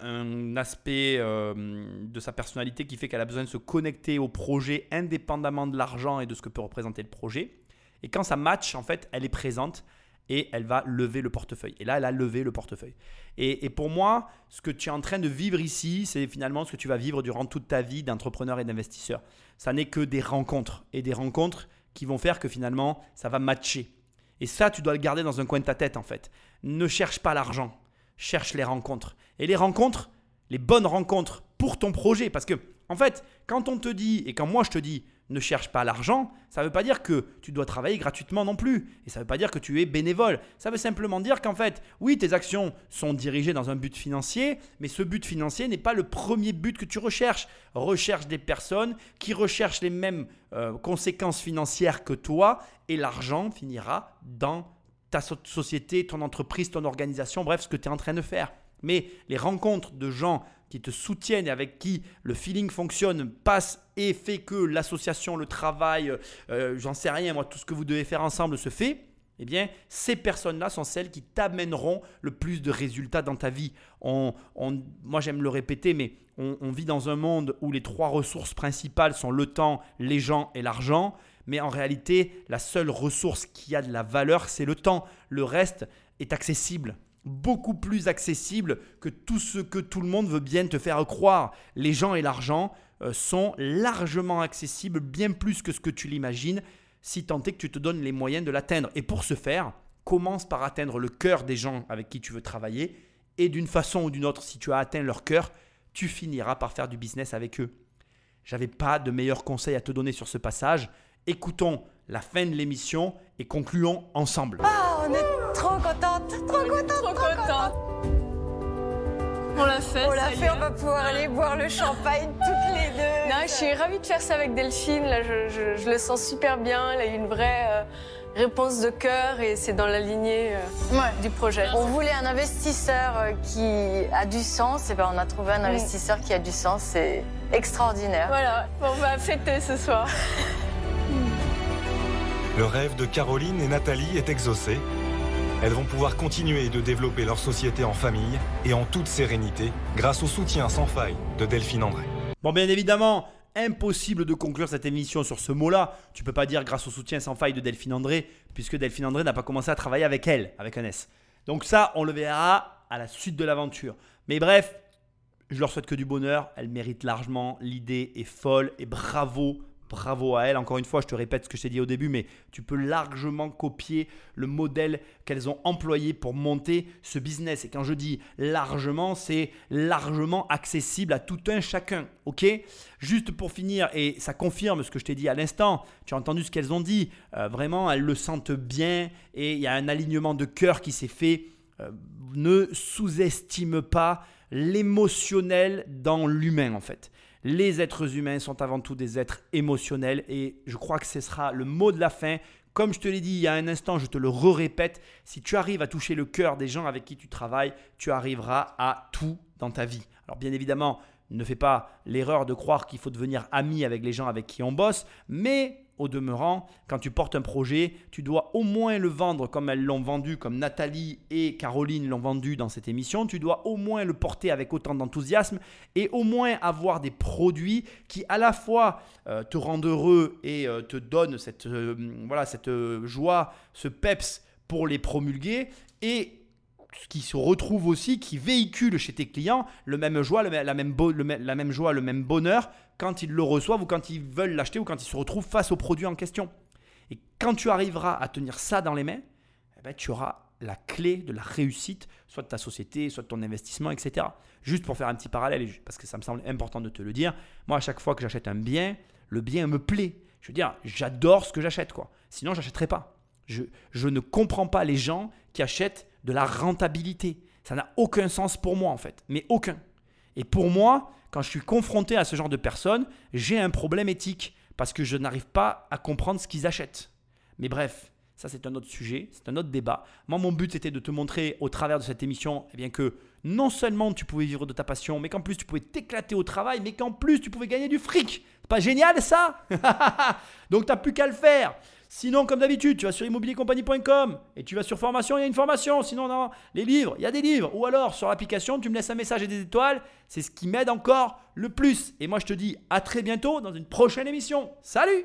un aspect euh, de sa personnalité qui fait qu'elle a besoin de se connecter au projet indépendamment de l'argent et de ce que peut représenter le projet. Et quand ça match, en fait, elle est présente et elle va lever le portefeuille. Et là, elle a levé le portefeuille. Et, et pour moi, ce que tu es en train de vivre ici, c'est finalement ce que tu vas vivre durant toute ta vie d'entrepreneur et d'investisseur. Ça n'est que des rencontres. Et des rencontres qui vont faire que finalement, ça va matcher. Et ça, tu dois le garder dans un coin de ta tête, en fait. Ne cherche pas l'argent, cherche les rencontres. Et les rencontres, les bonnes rencontres pour ton projet. Parce que, en fait, quand on te dit, et quand moi je te dis, ne cherche pas l'argent, ça ne veut pas dire que tu dois travailler gratuitement non plus. Et ça ne veut pas dire que tu es bénévole. Ça veut simplement dire qu'en fait, oui, tes actions sont dirigées dans un but financier, mais ce but financier n'est pas le premier but que tu recherches. Recherche des personnes qui recherchent les mêmes euh, conséquences financières que toi, et l'argent finira dans ta so- société, ton entreprise, ton organisation, bref, ce que tu es en train de faire. Mais les rencontres de gens qui te soutiennent et avec qui le feeling fonctionne, passe et fait que l'association, le travail, euh, j'en sais rien, moi, tout ce que vous devez faire ensemble se fait, eh bien, ces personnes-là sont celles qui t'amèneront le plus de résultats dans ta vie. Moi, j'aime le répéter, mais on, on vit dans un monde où les trois ressources principales sont le temps, les gens et l'argent. Mais en réalité, la seule ressource qui a de la valeur, c'est le temps. Le reste est accessible beaucoup plus accessible que tout ce que tout le monde veut bien te faire croire. Les gens et l'argent euh, sont largement accessibles, bien plus que ce que tu l'imagines, si tant est que tu te donnes les moyens de l'atteindre. Et pour ce faire, commence par atteindre le cœur des gens avec qui tu veux travailler, et d'une façon ou d'une autre, si tu as atteint leur cœur, tu finiras par faire du business avec eux. J'avais pas de meilleurs conseils à te donner sur ce passage. Écoutons la fin de l'émission et concluons ensemble. Ah, on est trop contente, trop contente, Trop contente. On l'a fait. On l'a y fait, est. on va pouvoir aller boire le champagne toutes les deux. Non, je suis ravie de faire ça avec Delphine. Là, je, je- je le sens super bien. Elle a eu une vraie euh, réponse de cœur et c'est dans la lignée euh, Ouais. du projet. On voulait un investisseur euh, qui a du sens, et ben on a trouvé un investisseur qui a du sens, c'est extraordinaire. Voilà, on va fêter ce soir. Le rêve de Caroline et Nathalie est exaucé. Elles vont pouvoir continuer de développer leur société en famille et en toute sérénité grâce au soutien sans faille de Delphine André. Bon, bien évidemment, impossible de conclure cette émission sur ce mot-là. Tu peux pas dire grâce au soutien sans faille de Delphine André, puisque Delphine André n'a pas commencé à travailler avec elle, avec un S. Donc ça, on le verra à la suite de l'aventure. Mais bref, je leur souhaite que du bonheur. Elles méritent largement. L'idée est folle et bravo. Bravo à elles. Encore une fois, je te répète ce que je t'ai dit au début, mais tu peux largement copier le modèle qu'elles ont employé pour monter ce business. Et quand je dis largement, c'est largement accessible à tout un chacun. Ok? Juste pour finir, et ça confirme ce que je t'ai dit à l'instant, tu as entendu ce qu'elles ont dit. Euh, vraiment, elles le sentent bien et il y a un alignement de cœur qui s'est fait. Euh, ne sous-estime pas l'émotionnel dans l'humain en fait. Les êtres humains sont avant tout des êtres émotionnels et je crois que ce sera le mot de la fin. Comme je te l'ai dit il y a un instant, je te le répète, si tu arrives à toucher le cœur des gens avec qui tu travailles, tu arriveras à tout dans ta vie. Alors bien évidemment, ne fais pas l'erreur de croire qu'il faut devenir ami avec les gens avec qui on bosse, mais au demeurant, quand tu portes un projet, tu dois au moins le vendre comme elles l'ont vendu, comme Nathalie et Caroline l'ont vendu dans cette émission. Tu dois au moins le porter avec autant d'enthousiasme et au moins avoir des produits qui à la fois euh, te rendent heureux et euh, te donnent cette, euh, voilà, cette joie, ce peps pour les promulguer et qui se retrouve aussi, qui véhicule chez tes clients le même joie, la, même la même joie, le même bonheur quand ils le reçoivent ou quand ils veulent l'acheter ou quand ils se retrouvent face au produit en question. Et quand tu arriveras à tenir ça dans les mains, eh ben, tu auras la clé de la réussite, soit de ta société, soit de ton investissement, etc. Juste pour faire un petit parallèle, parce que ça me semble important de te le dire, moi à chaque fois que j'achète un bien, le bien me plaît. Je veux dire, j'adore ce que j'achète, quoi. Sinon, j'achèterais pas. Je, je ne comprends pas les gens qui achètent de la rentabilité. Ça n'a aucun sens pour moi, en fait. Mais aucun. Et pour moi, quand je suis confronté à ce genre de personnes, j'ai un problème éthique parce que je n'arrive pas à comprendre ce qu'ils achètent. Mais bref, ça c'est un autre sujet, c'est un autre débat. Moi, mon but était de te montrer au travers de cette émission eh bien que non seulement tu pouvais vivre de ta passion, mais qu'en plus tu pouvais t'éclater au travail, mais qu'en plus tu pouvais gagner du fric. C'est pas génial ça? Donc tu n'as plus qu'à le faire. Sinon, comme d'habitude, tu vas sur immobiliercompagnie.com et tu vas sur formation, il y a une formation. Sinon, non, les livres, il y a des livres. Ou alors, sur l'application, tu me laisses un message et des étoiles. C'est ce qui m'aide encore le plus. Et moi, je te dis à très bientôt dans une prochaine émission. Salut